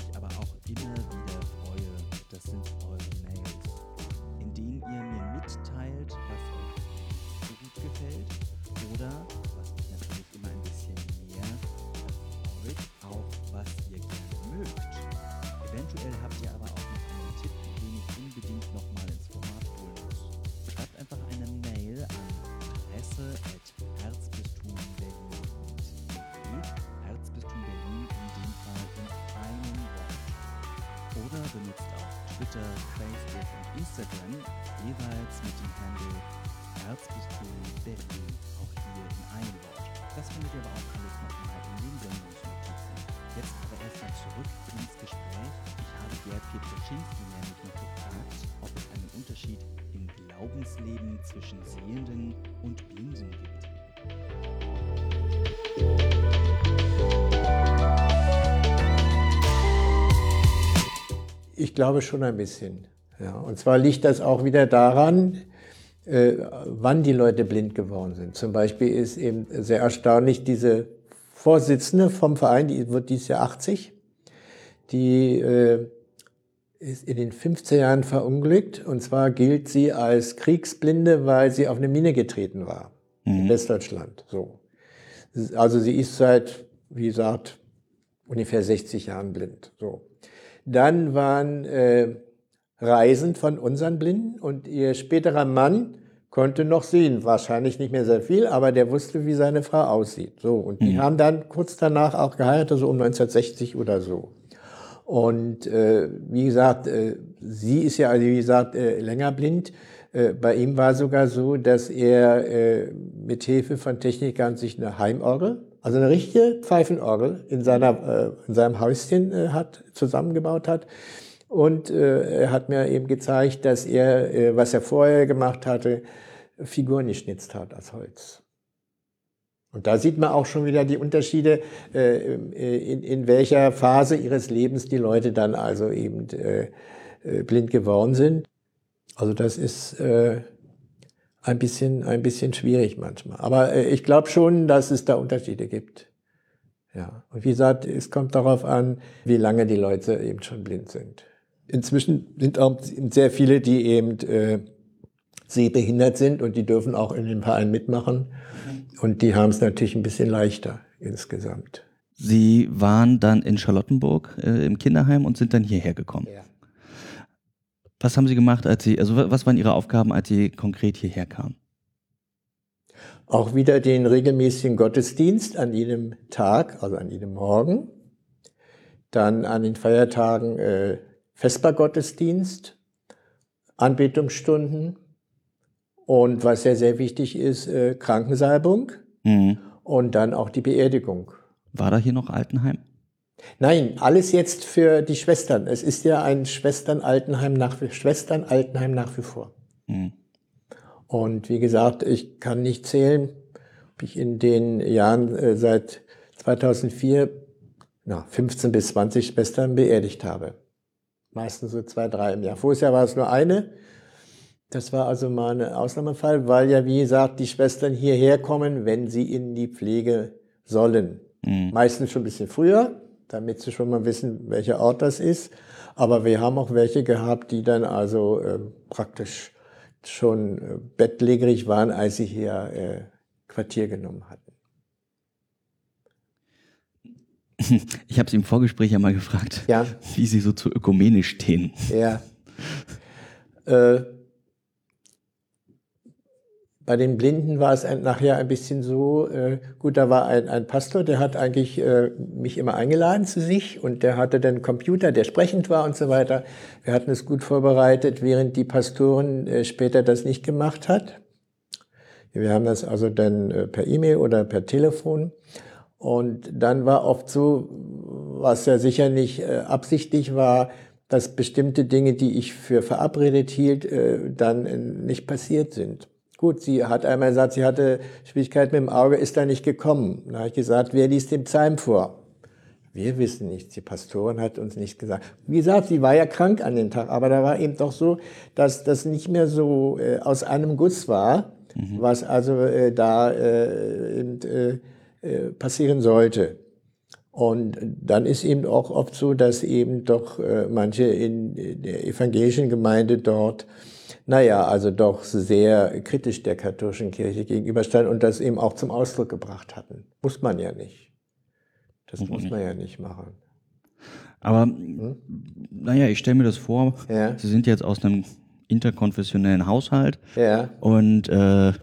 Das findet ihr aber auch alles nochmal in den Sendungsnotizen. Jetzt aber erstmal zurück ins Gespräch. Ich habe Gerd Pietroschinski nämlich noch gefragt, ob es einen Unterschied im Glaubensleben zwischen Sehenden und Blinden gibt. Ich glaube schon ein bisschen. Ja. Und zwar liegt das auch wieder daran, äh, wann die Leute blind geworden sind. Zum Beispiel ist eben sehr erstaunlich, diese Vorsitzende vom Verein, die wird dieses Jahr 80, die äh, ist in den 15 Jahren verunglückt. Und zwar gilt sie als Kriegsblinde, weil sie auf eine Mine getreten war mhm. in Westdeutschland. So. Also sie ist seit, wie gesagt, ungefähr 60 Jahren blind. So. Dann waren äh, Reisen von unseren Blinden und ihr späterer Mann konnte noch sehen, wahrscheinlich nicht mehr sehr viel, aber der wusste, wie seine Frau aussieht. So und die mhm. haben dann kurz danach auch geheiratet, so um 1960 oder so. Und äh, wie gesagt, äh, sie ist ja, also wie gesagt, äh, länger blind. Äh, bei ihm war sogar so, dass er äh, mit Hilfe von Technikern sich eine Heimorgel, also eine richtige Pfeifenorgel in, seiner, äh, in seinem Häuschen äh, hat, zusammengebaut hat. Und äh, er hat mir eben gezeigt, dass er, äh, was er vorher gemacht hatte, Figuren geschnitzt hat aus Holz. Und da sieht man auch schon wieder die Unterschiede, äh, in, in welcher Phase ihres Lebens die Leute dann also eben äh, äh, blind geworden sind. Also das ist äh, ein bisschen, ein bisschen schwierig manchmal. Aber äh, ich glaube schon, dass es da Unterschiede gibt. Ja. Und wie gesagt, es kommt darauf an, wie lange die Leute eben schon blind sind inzwischen sind auch sehr viele, die eben äh, sehbehindert sind und die dürfen auch in den Verein mitmachen. Und die haben es natürlich ein bisschen leichter insgesamt. Sie waren dann in Charlottenburg äh, im Kinderheim und sind dann hierher gekommen. Ja. Was haben Sie gemacht, als Sie, also was waren Ihre Aufgaben, als Sie konkret hierher kamen? Auch wieder den regelmäßigen Gottesdienst an jedem Tag, also an jedem Morgen. Dann an den Feiertagen äh, Vespergottesdienst, Anbetungsstunden und was sehr, sehr wichtig ist, äh, Krankensalbung mhm. und dann auch die Beerdigung. War da hier noch Altenheim? Nein, alles jetzt für die Schwestern. Es ist ja ein Schwestern-Altenheim nach, Schwestern -Altenheim nach wie vor. Mhm. Und wie gesagt, ich kann nicht zählen, ob ich in den Jahren äh, seit 2004 na, 15 bis 20 Schwestern beerdigt habe. Meistens so zwei, drei im Jahr. Voriges Jahr war es nur eine. Das war also mal ein Ausnahmefall, weil ja, wie gesagt, die Schwestern hierher kommen, wenn sie in die Pflege sollen. Mhm. Meistens schon ein bisschen früher, damit sie schon mal wissen, welcher Ort das ist. Aber wir haben auch welche gehabt, die dann also äh, praktisch schon äh, bettlägerig waren, als sie hier äh, Quartier genommen hatten. <laughs> Ich habe Sie im Vorgespräch ja mal gefragt, ja. wie Sie so zu ökumenisch stehen. Ja. Äh, bei den Blinden war es nachher ein bisschen so, äh, gut, da war ein, ein Pastor, der hat eigentlich äh, mich immer eingeladen zu sich und der hatte dann einen Computer, der sprechend war und so weiter. Wir hatten es gut vorbereitet, während die Pastoren äh, später das nicht gemacht hat. Wir haben das also dann äh, per E-Mail oder per Telefon. Und dann war oft so, was ja sicher nicht äh, absichtlich war, dass bestimmte Dinge, die ich für verabredet hielt, äh, dann äh, nicht passiert sind. Gut, sie hat einmal gesagt, sie hatte Schwierigkeiten mit dem Auge, ist da nicht gekommen. Da habe ich gesagt, wer liest den Psalm vor? Wir wissen nichts. Die Pastorin hat uns nicht gesagt. Wie gesagt, sie war ja krank an dem Tag, aber da war eben doch so, dass das nicht mehr so äh, aus einem Guss war, mhm. was also äh, da äh, eben, äh, passieren sollte. Und dann ist eben auch oft so, dass eben doch äh, manche in der evangelischen Gemeinde dort, naja, also doch sehr kritisch der katholischen Kirche gegenüberstanden und das eben auch zum Ausdruck gebracht hatten. Muss man ja nicht. Das muss, muss man ja nicht machen. Aber, hm? naja, ich stelle mir das vor, ja. Sie sind jetzt aus einem interkonfessionellen Haushalt ja. und äh,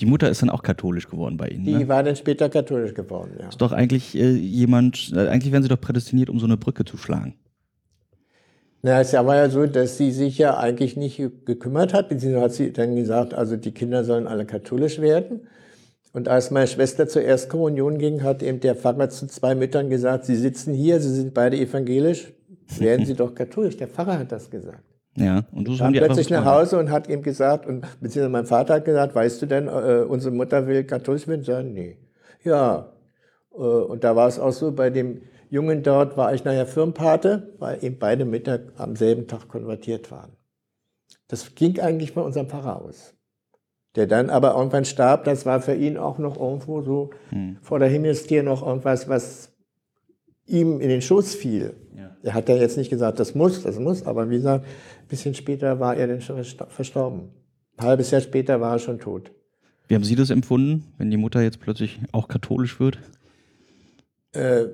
die Mutter ist dann auch katholisch geworden bei Ihnen. Die ne? war dann später katholisch geworden, ja. Ist doch eigentlich äh, jemand, äh, eigentlich wären Sie doch prädestiniert, um so eine Brücke zu schlagen. Na, es war ja so, dass sie sich ja eigentlich nicht gekümmert hat, beziehungsweise hat sie dann gesagt, also die Kinder sollen alle katholisch werden. Und als meine Schwester zur Erstkommunion ging, hat eben der Pfarrer zu zwei Müttern gesagt, sie sitzen hier, sie sind beide evangelisch, werden <laughs> sie doch katholisch. Der Pfarrer hat das gesagt. Ja, und du kam plötzlich nach Hause und hat ihm gesagt, und beziehungsweise mein Vater hat gesagt, weißt du denn, äh, unsere Mutter will katholisch werden? Sagen, nee. Ja, äh, und da war es auch so, bei dem Jungen dort war ich nachher Firmenpate, weil eben beide Mütter am selben Tag konvertiert waren. Das ging eigentlich von unserem Pfarrer aus. der dann aber irgendwann starb. Das war für ihn auch noch irgendwo so hm. vor der Himmelstier noch irgendwas, was ihm in den Schoß fiel. Ja. Er hat ja jetzt nicht gesagt, das muss, das muss, aber wie gesagt, ein bisschen später war er dann schon verstorben. Ein halbes Jahr später war er schon tot. Wie haben Sie das empfunden, wenn die Mutter jetzt plötzlich auch katholisch wird? Äh,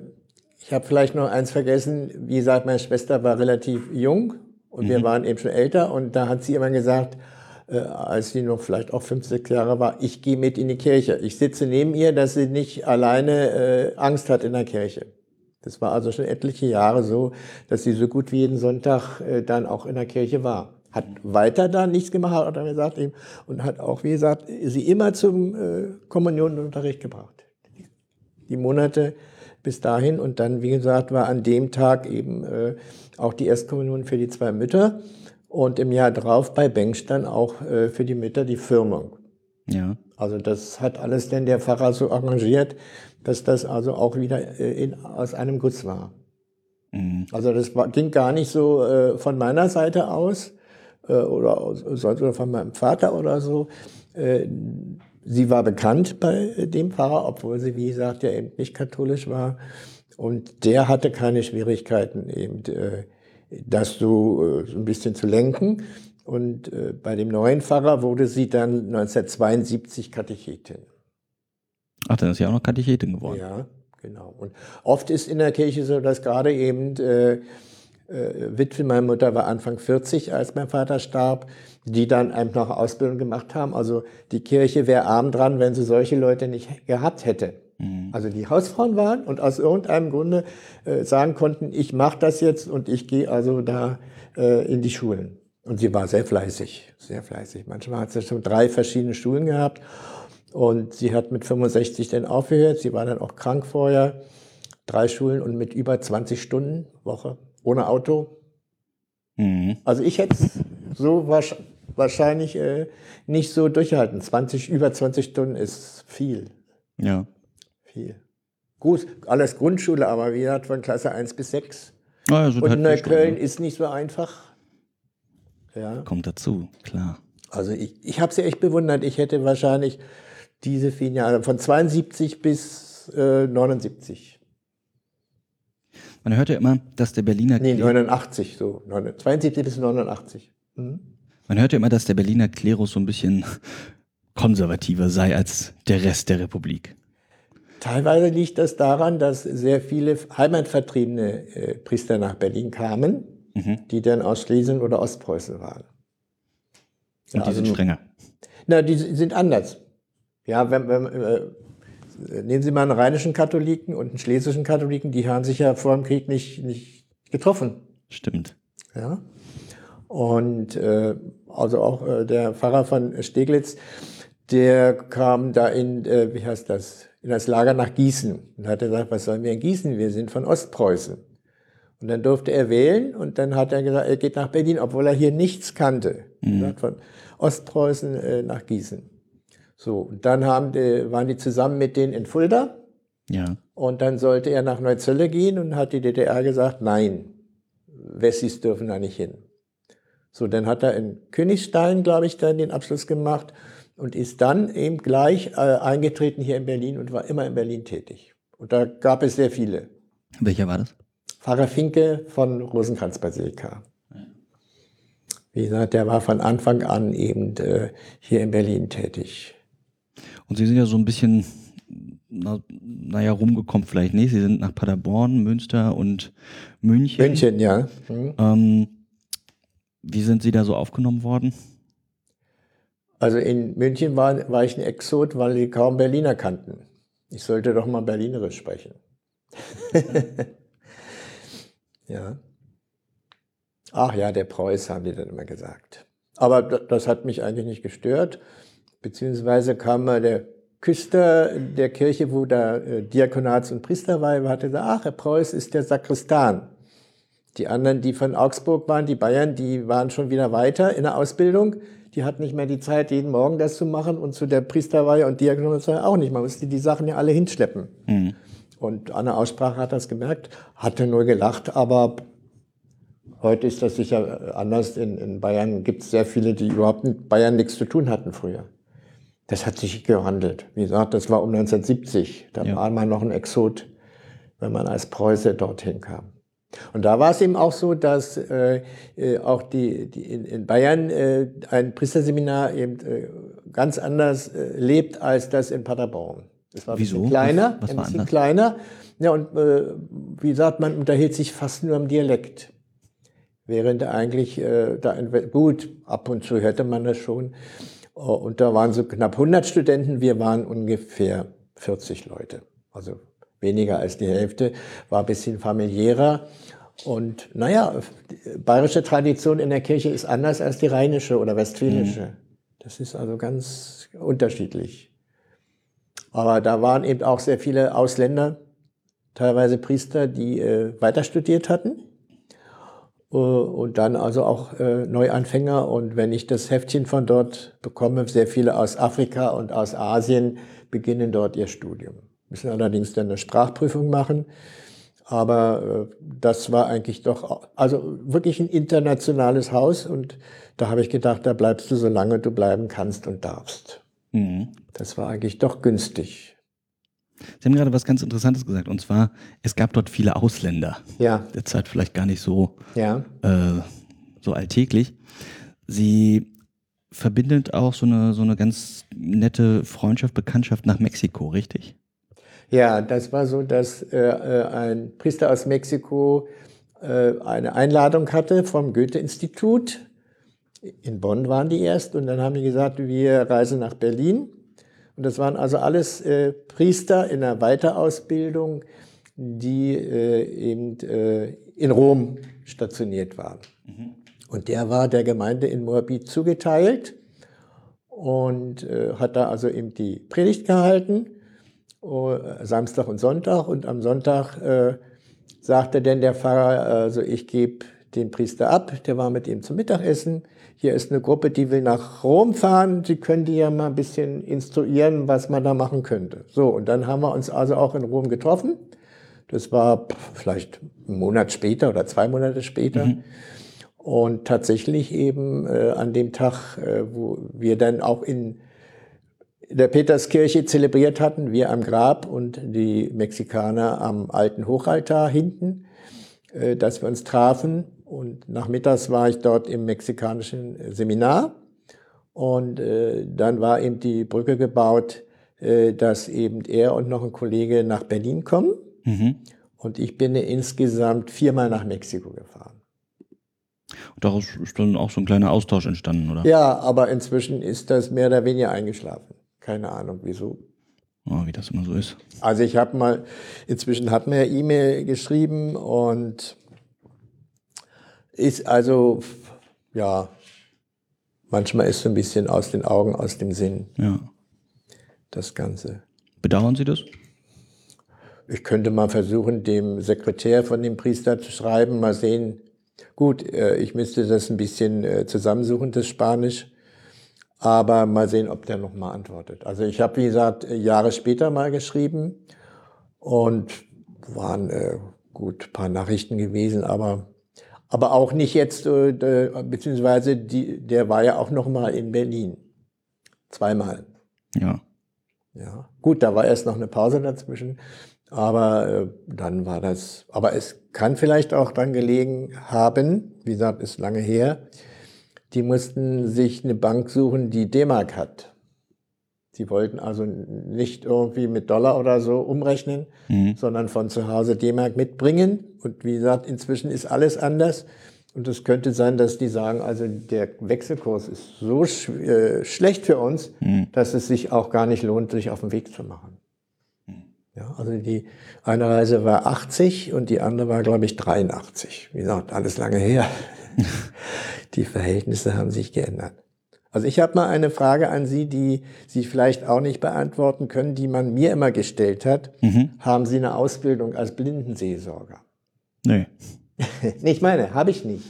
ich habe vielleicht noch eins vergessen. Wie gesagt, meine Schwester war relativ jung und mhm. wir waren eben schon älter. Und da hat sie immer gesagt, äh, als sie noch vielleicht auch fünf, sechs Jahre war, ich gehe mit in die Kirche. Ich sitze neben ihr, dass sie nicht alleine äh, Angst hat in der Kirche. Das war also schon etliche Jahre so, dass sie so gut wie jeden Sonntag äh, dann auch in der Kirche war hat weiter da nichts gemacht, hat er gesagt, und hat auch, wie gesagt, sie immer zum äh, Kommunionunterricht gebracht. Die Monate bis dahin und dann, wie gesagt, war an dem Tag eben äh, auch die Erstkommunion für die zwei Mütter und im Jahr drauf bei Bengsch dann auch äh, für die Mütter die Firmung. Ja. Also das hat alles denn der Pfarrer so arrangiert, dass das also auch wieder äh, in, aus einem Guss war. Mhm. Also das war, ging gar nicht so äh, von meiner Seite aus, äh, oder sonst oder von meinem Vater oder so. Äh, sie war bekannt bei dem Pfarrer, obwohl sie, wie gesagt, ja eben nicht katholisch war. Und der hatte keine Schwierigkeiten, eben äh, das so, so ein bisschen zu lenken. Und bei dem neuen Pfarrer wurde sie dann 1972 Katechetin. Ach, dann ist sie auch noch Katechetin geworden. Ja, genau. Und oft ist in der Kirche so, dass gerade eben äh, äh, Witwe. Meine Mutter war Anfang 40, als mein Vater starb, die dann einfach Ausbildung gemacht haben. Also die Kirche wäre arm dran, wenn sie solche Leute nicht gehabt hätte. Mhm. Also die Hausfrauen waren und aus irgendeinem Grunde äh, sagen konnten, ich mache das jetzt und ich gehe also da äh, in die Schulen. Und sie war sehr fleißig, sehr fleißig. Manchmal hat sie schon drei verschiedene Schulen gehabt und sie hat mit 65 dann aufgehört. Sie war dann auch krank vorher. Drei Schulen und mit über 20 Stunden Woche ohne Auto. Mhm. Also ich hätte es so wahrscheinlich äh, nicht so durchhalten. 20, über 20 Stunden ist viel. Ja. Viel. Gut, alles Grundschule, aber wie gesagt, von Klasse 1 bis 6. Ah, ja, so Und Neukölln ist nicht so einfach. Ja. Kommt dazu, klar. Also ich, ich habe sie echt bewundert. Ich hätte wahrscheinlich diese vielen Jahre, von 72 bis äh, 79 man hört ja immer, dass der Berliner. Nee, 89, so. 72 bis 89. Mhm. Man hört ja immer, dass der Berliner Klerus so ein bisschen konservativer sei als der Rest der Republik. Teilweise liegt das daran, dass sehr viele heimatvertriebene äh, Priester nach Berlin kamen, mhm. die dann aus Schlesien oder Ostpreußen waren. Und ja, die also, sind strenger. Na, die sind anders. Ja, wenn, wenn, äh, nehmen Sie mal einen rheinischen Katholiken und einen schlesischen Katholiken, die haben sich ja vor dem Krieg nicht, nicht getroffen. Stimmt. Ja. Und äh, also auch äh, der Pfarrer von Steglitz, der kam da in, äh, wie heißt das, in das Lager nach Gießen und hat gesagt, was sollen wir in Gießen? Wir sind von Ostpreußen. Und dann durfte er wählen und dann hat er gesagt, er geht nach Berlin, obwohl er hier nichts kannte. Mhm. Von Ostpreußen äh, nach Gießen. So, und dann haben die, waren die zusammen mit denen in Fulda. Ja. Und dann sollte er nach Neuzölle gehen und hat die DDR gesagt, nein, Wessis dürfen da nicht hin. So, dann hat er in Königstein, glaube ich, dann den Abschluss gemacht und ist dann eben gleich äh, eingetreten hier in Berlin und war immer in Berlin tätig. Und da gab es sehr viele. Welcher war das? Pfarrer Finke von Rosenkranz-Basilika. Wie gesagt, der war von Anfang an eben äh, hier in Berlin tätig. Und Sie sind ja so ein bisschen, na, naja, rumgekommen vielleicht nicht. Sie sind nach Paderborn, Münster und München. München, ja. Mhm. Ähm, wie sind Sie da so aufgenommen worden? Also in München war, war ich ein Exot, weil sie kaum Berliner kannten. Ich sollte doch mal Berlinerisch sprechen. <laughs> ja. Ach ja, der Preuß, haben die dann immer gesagt. Aber das hat mich eigentlich nicht gestört. Beziehungsweise kam mal der Küster der Kirche, wo da äh, Diakonats- und Priesterweihe hatte gesagt, ach, Herr Preuß ist der Sakristan. Die anderen, die von Augsburg waren, die Bayern, die waren schon wieder weiter in der Ausbildung. Die hatten nicht mehr die Zeit, jeden Morgen das zu machen und zu der Priesterweihe und Diakonatsweihe auch nicht. Man musste die Sachen ja alle hinschleppen. Mhm. Und an der Aussprache hat das gemerkt, hatte nur gelacht, aber heute ist das sicher anders. In, in Bayern gibt es sehr viele, die überhaupt mit Bayern nichts zu tun hatten früher. Das hat sich gewandelt. Wie gesagt, das war um 1970. Da ja. war man noch ein Exot, wenn man als Preuße dorthin kam. Und da war es eben auch so, dass äh, äh, auch die, die in, in Bayern äh, ein Priesterseminar eben äh, ganz anders äh, lebt als das in Paderborn. Das war ein Wieso? bisschen kleiner, Was ein bisschen anders? kleiner. Ja, und äh, wie gesagt, man unterhielt sich fast nur im Dialekt. Während eigentlich äh, da gut, ab und zu hörte man das schon. Oh, und da waren so knapp 100 Studenten, wir waren ungefähr 40 Leute. Also weniger als die Hälfte, war ein bisschen familiärer. Und naja, bayerische Tradition in der Kirche ist anders als die rheinische oder westfälische. Mhm. Das ist also ganz unterschiedlich. Aber da waren eben auch sehr viele Ausländer, teilweise Priester, die äh, weiter studiert hatten. Uh, und dann also auch äh, Neuanfänger. Und wenn ich das Heftchen von dort bekomme, sehr viele aus Afrika und aus Asien beginnen dort ihr Studium müssen allerdings dann eine Sprachprüfung machen. Aber äh, das war eigentlich doch, also wirklich ein internationales Haus und da habe ich gedacht, da bleibst du so lange du bleiben kannst und darfst. Mhm. Das war eigentlich doch günstig. Sie haben gerade was ganz Interessantes gesagt und zwar, es gab dort viele Ausländer. Ja. Derzeit vielleicht gar nicht so, ja. äh, so alltäglich. Sie verbindet auch so eine, so eine ganz nette Freundschaft, Bekanntschaft nach Mexiko, richtig? Ja, das war so, dass äh, äh, ein Priester aus Mexiko äh, eine Einladung hatte vom Goethe-Institut. In Bonn waren die erst und dann haben die gesagt, wir reisen nach Berlin. Und das waren also alles äh, Priester in der Weiterausbildung, die äh, eben äh, in Rom stationiert waren. Mhm. Und der war der Gemeinde in Moabit zugeteilt und äh, hat da also eben die Predigt gehalten Oh, Samstag und Sonntag. Und am Sonntag äh, sagte denn der Pfarrer, also ich gebe den Priester ab, der war mit ihm zum Mittagessen. Hier ist eine Gruppe, die will nach Rom fahren. Sie können die ja mal ein bisschen instruieren, was man da machen könnte. So, und dann haben wir uns also auch in Rom getroffen. Das war vielleicht einen Monat später oder zwei Monate später. Mhm. Und tatsächlich eben äh, an dem Tag, äh, wo wir dann auch in der Peterskirche zelebriert hatten, wir am Grab und die Mexikaner am alten Hochaltar hinten, äh, dass wir uns trafen. Und nachmittags war ich dort im mexikanischen Seminar. Und äh, dann war eben die Brücke gebaut, äh, dass eben er und noch ein Kollege nach Berlin kommen. Mhm. Und ich bin insgesamt viermal nach Mexiko gefahren. Und daraus ist dann auch so ein kleiner Austausch entstanden, oder? Ja, aber inzwischen ist das mehr oder weniger eingeschlafen. Keine Ahnung wieso. Oh, wie das immer so ist. Also ich habe mal, inzwischen hat mir E-Mail geschrieben und ist also, ja, manchmal ist so ein bisschen aus den Augen, aus dem Sinn. Ja. Das Ganze. Bedauern Sie das? Ich könnte mal versuchen, dem Sekretär von dem Priester zu schreiben, mal sehen. Gut, äh, ich müsste das ein bisschen äh, zusammensuchen, das Spanisch. Aber mal sehen, ob der nochmal antwortet. Also ich habe, wie gesagt, Jahre später mal geschrieben und waren äh, gut paar Nachrichten gewesen, aber aber auch nicht jetzt, äh, beziehungsweise die, der war ja auch noch mal in Berlin. Zweimal. Ja. Ja. Gut, da war erst noch eine Pause dazwischen. Aber äh, dann war das, aber es kann vielleicht auch dann gelegen haben, wie gesagt, ist lange her, die mussten sich eine Bank suchen, die D-Mark hat. Sie wollten also nicht irgendwie mit Dollar oder so umrechnen, mhm. sondern von zu Hause D-Mark mitbringen. Und wie gesagt, inzwischen ist alles anders. Und es könnte sein, dass die sagen, also der Wechselkurs ist so sch äh, schlecht für uns, mhm. dass es sich auch gar nicht lohnt, sich auf den Weg zu machen. Mhm. Ja, also die eine Reise war 80 und die andere war, glaube ich, 83. Wie gesagt, alles lange her. <laughs> die Verhältnisse haben sich geändert. Also ich habe mal eine Frage an Sie, die Sie vielleicht auch nicht beantworten können, die man mir immer gestellt hat. Mhm. Haben Sie eine Ausbildung als Blindenseelsorger? Nee. <laughs> ich meine, habe ich nicht.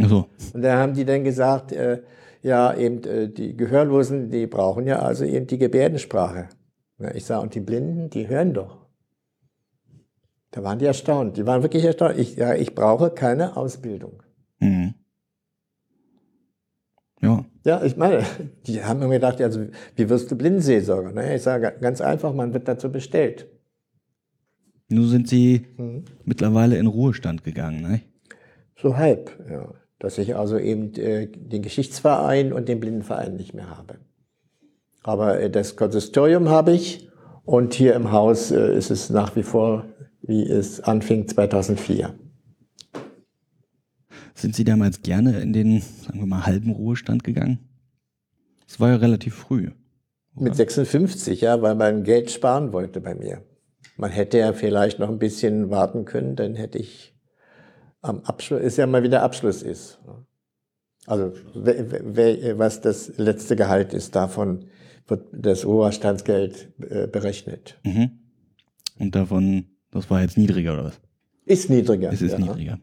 Ach so. Und da haben die dann gesagt, äh, ja, eben äh, die Gehörlosen, die brauchen ja also eben die Gebärdensprache. Ja, ich sage, und die Blinden, die hören doch. Da waren die erstaunt. Die waren wirklich erstaunt. Ich, ja, ich brauche keine Ausbildung. Mhm. Ja. Ja, ich meine, die haben mir gedacht, also, wie wirst du Blindenseelsorger? Ne? Ich sage ganz einfach, man wird dazu bestellt. Nun sind Sie hm. mittlerweile in Ruhestand gegangen, ne? So halb, ja. Dass ich also eben äh, den Geschichtsverein und den Blindenverein nicht mehr habe. Aber äh, das Konsistorium habe ich und hier im Haus äh, ist es nach wie vor, wie es anfing 2004. Sind Sie damals gerne in den, sagen wir mal, halben Ruhestand gegangen? Das war ja relativ früh. Oder? Mit 56, ja, weil man Geld sparen wollte bei mir. Man hätte ja vielleicht noch ein bisschen warten können, dann hätte ich am Abschluss, ist ja mal wieder Abschluss ist. Also was das letzte Gehalt ist, davon wird das Ruhestandsgeld äh, berechnet. Mhm. Und davon, das war jetzt niedriger oder was? Ist niedriger. Es ist ja. niedriger.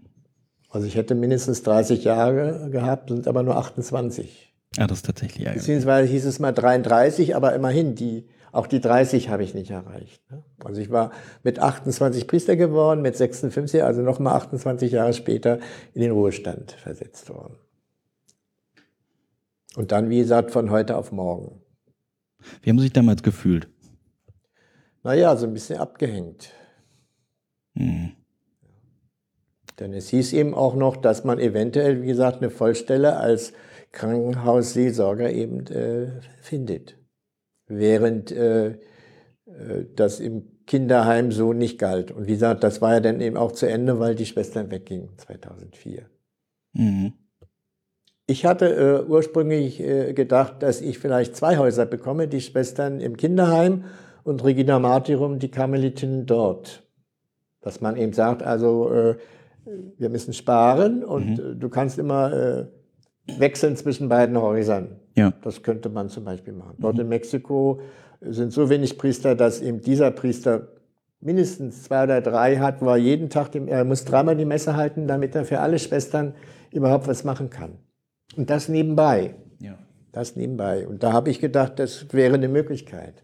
Also ich hätte mindestens 30 Jahre gehabt, sind aber nur 28. Ja, das ist tatsächlich ärgerlich. Beziehungsweise hieß es mal 33, aber immerhin, die, auch die 30 habe ich nicht erreicht. Ne? Also ich war mit 28 Priester geworden, mit 56, also nochmal 28 Jahre später in den Ruhestand versetzt worden. Und dann, wie gesagt, von heute auf morgen. Wie haben Sie sich damals gefühlt? Naja, so ein bisschen abgehängt. Hm. Denn es hieß eben auch noch, dass man eventuell, wie gesagt, eine Vollstelle als Krankenhausseelsorger eben äh, findet. Während äh, äh, das im Kinderheim so nicht galt. Und wie gesagt, das war ja dann eben auch zu Ende, weil die Schwestern weggingen 2004. Mhm. Ich hatte äh, ursprünglich äh, gedacht, dass ich vielleicht zwei Häuser bekomme, die Schwestern im Kinderheim und Regina Martyrum, die Karmelitinnen dort. Dass man eben sagt, also äh, wir müssen sparen und mhm. Äh, du kannst immer äh, wechseln zwischen beiden Häusern. Ja. Das könnte man zum Beispiel machen. Dort mhm. in Mexiko sind so wenig Priester, dass eben dieser Priester mindestens zwei oder drei hat, er jeden Tag, dem, er muss dreimal die Messe halten, damit er für alle Schwestern überhaupt was machen kann. Und das nebenbei. Ja. Das nebenbei. Und da habe ich gedacht, das wäre eine Möglichkeit.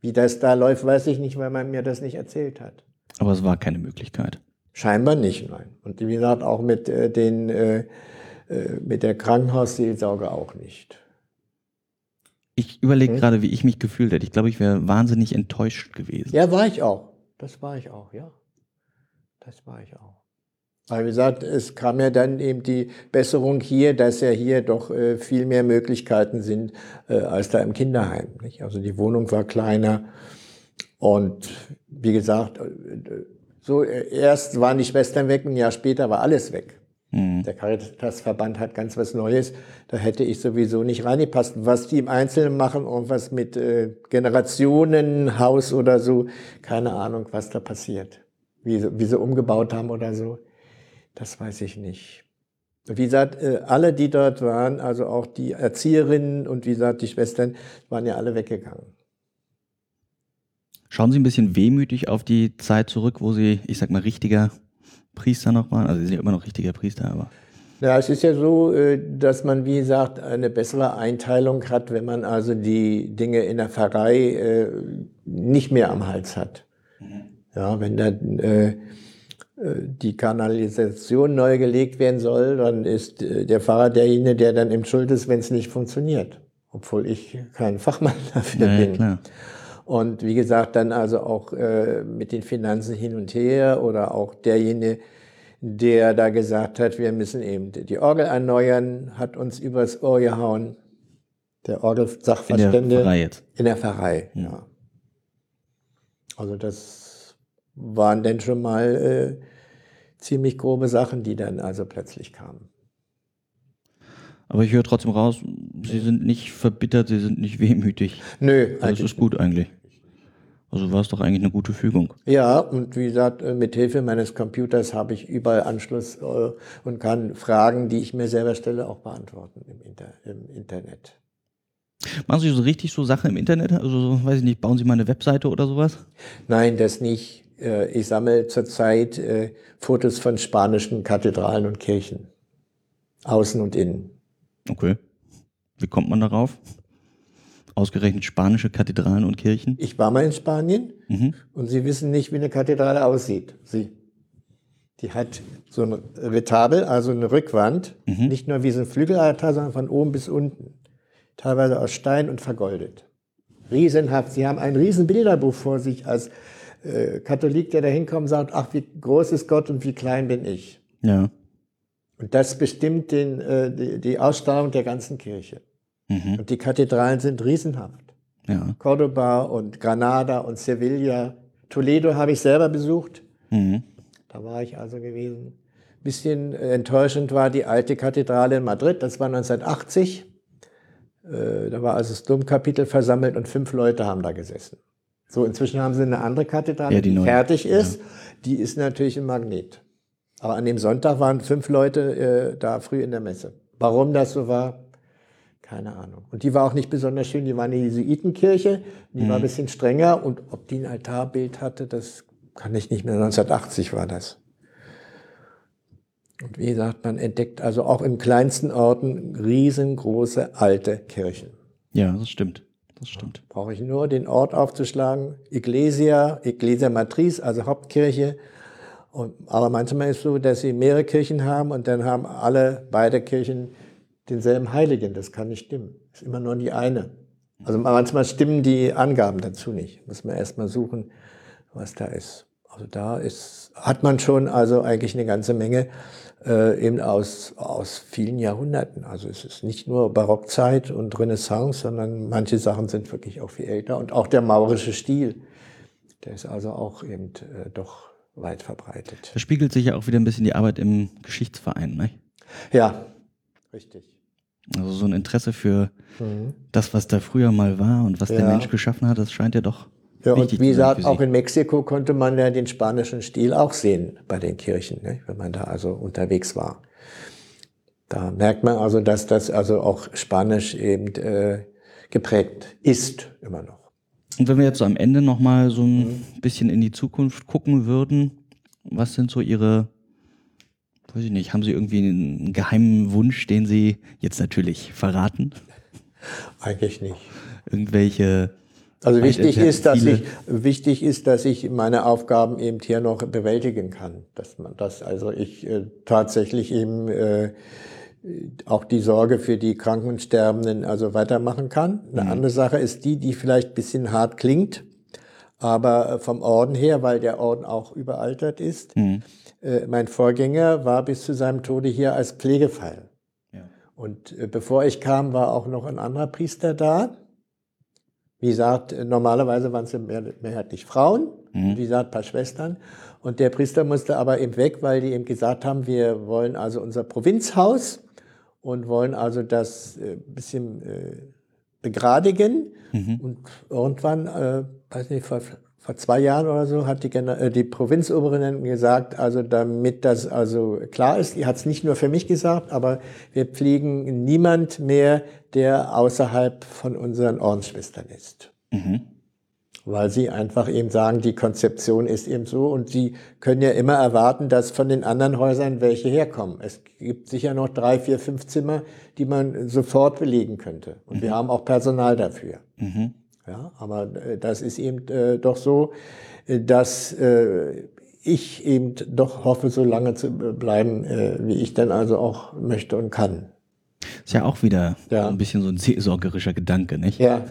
Wie das da läuft, weiß ich nicht, weil man mir das nicht erzählt hat. Aber es war keine Möglichkeit. Scheinbar nicht, nein. Und wie gesagt, auch mit, äh, den, äh, äh, mit der Krankenhausseelsorge auch nicht. Ich überlege hm? gerade, wie ich mich gefühlt hätte. Ich glaube, ich wäre wahnsinnig enttäuscht gewesen. Ja, war ich auch. Das war ich auch, ja. Das war ich auch. Aber wie gesagt, es kam ja dann eben die Besserung hier, dass ja hier doch äh, viel mehr Möglichkeiten sind äh, als da im Kinderheim. Nicht? Also die Wohnung war kleiner und wie gesagt, äh, so, äh, erst waren die Schwestern weg, ein Jahr später war alles weg. Mhm. Der Caritas-Verband hat ganz was Neues. Da hätte ich sowieso nicht reingepasst. Was die im Einzelnen machen und was mit äh, Generationenhaus oder so, keine Ahnung, was da passiert. Wie, wie sie umgebaut haben oder so, das weiß ich nicht. Wie gesagt, äh, alle, die dort waren, also auch die Erzieherinnen und wie gesagt, die Schwestern, waren ja alle weggegangen. Schauen Sie ein bisschen wehmütig auf die Zeit zurück, wo Sie, ich sag mal, richtiger Priester noch waren? Also Sie sind ja immer noch richtiger Priester, aber. Ja, es ist ja so, äh, dass man, wie gesagt, eine bessere Einteilung hat, wenn man also die Dinge in der Pfarrei äh, nicht mehr am Hals hat. Mhm. Ja, wenn dann äh, die Kanalisation neu gelegt werden soll, dann ist der Pfarrer derjenige, der dann im Schuld ist, wenn es nicht funktioniert. Obwohl ich kein Fachmann <laughs> dafür ja, bin. Klar. Und wie gesagt, dann also auch äh, mit den Finanzen hin und her oder auch derjenige, der da gesagt hat, wir müssen eben die Orgel erneuern, hat uns übers Ohr gehauen. Der Orgelsachverstände. In der Pfarrei jetzt. In der Pfarrei, ja. ja. Also das waren dann schon mal äh, ziemlich grobe Sachen, die dann also plötzlich kamen. Aber ich höre trotzdem raus, Sie sind nicht verbittert, Sie sind nicht wehmütig. Nö, also das ist gut eigentlich. Also war es doch eigentlich eine gute Fügung. Ja, und wie gesagt, äh, mit Hilfe meines Computers habe ich überall Anschluss äh, und kann Fragen, die ich mir selber stelle, auch beantworten im, Inter im Internet. Machen Sie so richtig so Sachen im Internet? Also, weiß ich nicht, bauen Sie mal eine Webseite oder sowas? Nein, das nicht. Äh, ich sammle zurzeit Fotos von spanischen Kathedralen und Kirchen. Außen und innen. Okay. Wie kommt man darauf? Ausgerechnet spanische Kathedralen und Kirchen? Ich war mal in Spanien mhm. und Sie wissen nicht, wie eine Kathedrale aussieht. Sie. Die hat so ein Retabel, also eine Rückwand, mhm. nicht nur wie so ein Flügelaltar, sondern von oben bis unten. Teilweise aus Stein und vergoldet. Riesenhaft. Sie haben ein Riesenbilderbuch vor sich als äh, Katholik, der da hinkommt und sagt, ach, wie groß ist Gott und wie klein bin ich. Ja. Und das bestimmt den, äh, die, die Ausstrahlung der ganzen Kirche. Mhm. Und die Kathedralen sind riesenhaft. Ja. Cordoba und Granada und Sevilla. Toledo habe ich selber besucht. Mhm. Da war ich also gewesen. Bisschen enttäuschend war die alte Kathedrale in Madrid. Das war 1980. Äh, da war also das Domkapitel versammelt und fünf Leute haben da gesessen. So, inzwischen haben sie eine andere Kathedrale, ja, die, die fertig ist. Ja. Die ist natürlich ein Magnet. Aber an dem Sonntag waren fünf Leute äh, da früh in der Messe. Warum das so war, keine Ahnung. Und die war auch nicht besonders schön. Die war eine Jesuitenkirche. Die mhm. war ein bisschen strenger. Und ob die ein Altarbild hatte, das kann ich nicht mehr. 1980 war das. Und wie gesagt, man entdeckt also auch in kleinsten Orten riesengroße alte Kirchen. Ja, das stimmt. Das stimmt. Brauche ich nur den Ort aufzuschlagen. Iglesia, Iglesia Matriz, also Hauptkirche. Und, aber manchmal ist es so, dass sie mehrere Kirchen haben und dann haben alle beide Kirchen denselben Heiligen. Das kann nicht stimmen. Es ist immer nur die eine. Also manchmal stimmen die Angaben dazu nicht. Muss man erstmal suchen, was da ist. Also da ist, hat man schon also eigentlich eine ganze Menge äh, eben aus, aus vielen Jahrhunderten. Also es ist nicht nur Barockzeit und Renaissance, sondern manche Sachen sind wirklich auch viel älter. Und auch der maurische Stil, der ist also auch eben äh, doch weit verbreitet. Da spiegelt sich ja auch wieder ein bisschen die Arbeit im Geschichtsverein, ne? Ja, richtig. Also so ein Interesse für mhm. das, was da früher mal war und was ja. der Mensch geschaffen hat, das scheint ja doch. Ja, und wie gesagt, auch in Mexiko konnte man ja den spanischen Stil auch sehen bei den Kirchen, ne, wenn man da also unterwegs war. Da merkt man also, dass das also auch Spanisch eben äh, geprägt ist, immer noch. Und wenn wir jetzt so am Ende nochmal so ein mhm. bisschen in die Zukunft gucken würden, was sind so Ihre weiß ich nicht, haben Sie irgendwie einen geheimen Wunsch, den Sie jetzt natürlich verraten? Eigentlich nicht. Irgendwelche. Also wichtig ist, dass ich, wichtig ist, dass ich meine Aufgaben eben hier noch bewältigen kann. Dass man das, also ich äh, tatsächlich eben äh, auch die Sorge für die Kranken und Sterbenden also weitermachen kann. Eine mhm. andere Sache ist die, die vielleicht ein bisschen hart klingt, aber vom Orden her, weil der Orden auch überaltert ist. Mhm äh, mein Vorgänger war bis zu seinem Tode hier als Pflegefall. Ja. Und äh, bevor ich kam, war auch noch ein anderer Priester da. Wie gesagt, äh, normalerweise waren es mehrheitlich Frauen, mhm. wie gesagt, ein paar Schwestern. Und der Priester musste aber eben weg, weil die eben gesagt haben, wir wollen also unser Provinzhaus und wollen also das äh, bisschen äh, begradigen. Mhm. Und irgendwann, äh, weiß nicht, vor vor zwei Jahren oder so hat die, äh, die Provinzoberin gesagt, also damit das also klar ist, die hat es nicht nur für mich gesagt, aber wir pflegen niemand mehr, der außerhalb von unseren Ordensschwestern ist. Mhm. Weil sie einfach eben sagen, die Konzeption ist eben so und sie können ja immer erwarten, dass von den anderen Häusern welche herkommen. Es gibt sicher noch drei, vier, fünf Zimmer, die man sofort belegen könnte. Und mhm. wir haben auch Personal dafür. Mhm. Ja, aber äh, das ist eben äh, doch so, äh, dass äh, ich eben doch hoffe, so lange zu bleiben, äh, wie ich dann also auch möchte und kann. Ist ja auch wieder ja. ein bisschen so ein seelsorgerischer Gedanke, nicht? Ja.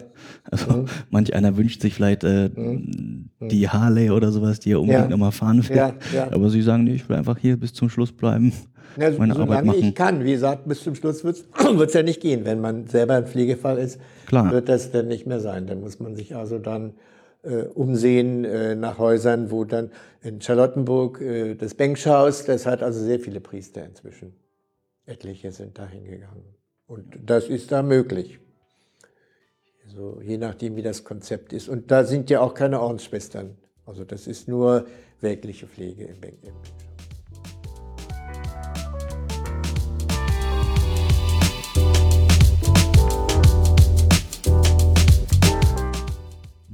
Also mhm. manch einer wünscht sich vielleicht äh, mhm. die Harley oder sowas, die er unbedingt ja. nochmal fahren will. Ja, ja. Aber sie sagen, nee, ich will einfach hier bis zum Schluss bleiben. Ja, meine solange Arbeit machen. ich kann. Wie gesagt, bis zum Schluss wird es <clears throat> ja nicht gehen. Wenn man selber ein Pflegefall ist, Klar. wird das dann nicht mehr sein. Dann muss man sich also dann äh, umsehen äh, nach Häusern, wo dann in Charlottenburg äh, das Benkschhaus, das hat also sehr viele Priester inzwischen. Etliche sind da hingegangen. Und das ist da möglich. Also je nachdem, wie das Konzept ist. Und da sind ja auch keine Ordensschwestern. Also das ist nur weltliche Pflege im Benkschhaus.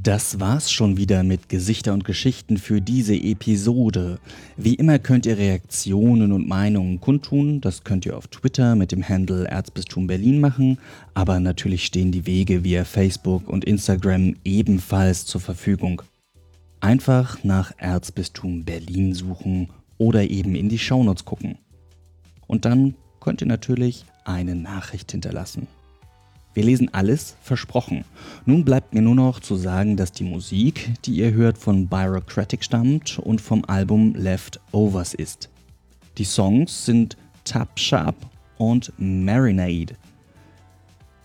Das war's schon wieder mit Gesichter und Geschichten für diese Episode. Wie immer könnt ihr Reaktionen und Meinungen kundtun. Das könnt ihr auf Twitter mit dem Handle Erzbistum Berlin machen. Aber natürlich stehen die Wege via Facebook und Instagram ebenfalls zur Verfügung. Einfach nach Erzbistum Berlin suchen oder eben in die Shownotes gucken. Und dann könnt ihr natürlich eine Nachricht hinterlassen. Wir lesen alles, versprochen. Nun bleibt mir nur noch zu sagen, dass die Musik, die ihr hört, von Byrocratic stammt und vom Album Leftovers ist. Die Songs sind Tap Sharp und Marinade.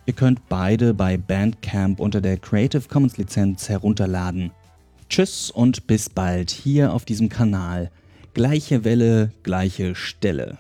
Ihr könnt beide bei Bandcamp unter der Creative Commons Lizenz herunterladen. Tschüss und bis bald hier auf diesem Kanal. Gleiche Welle, gleiche Stelle.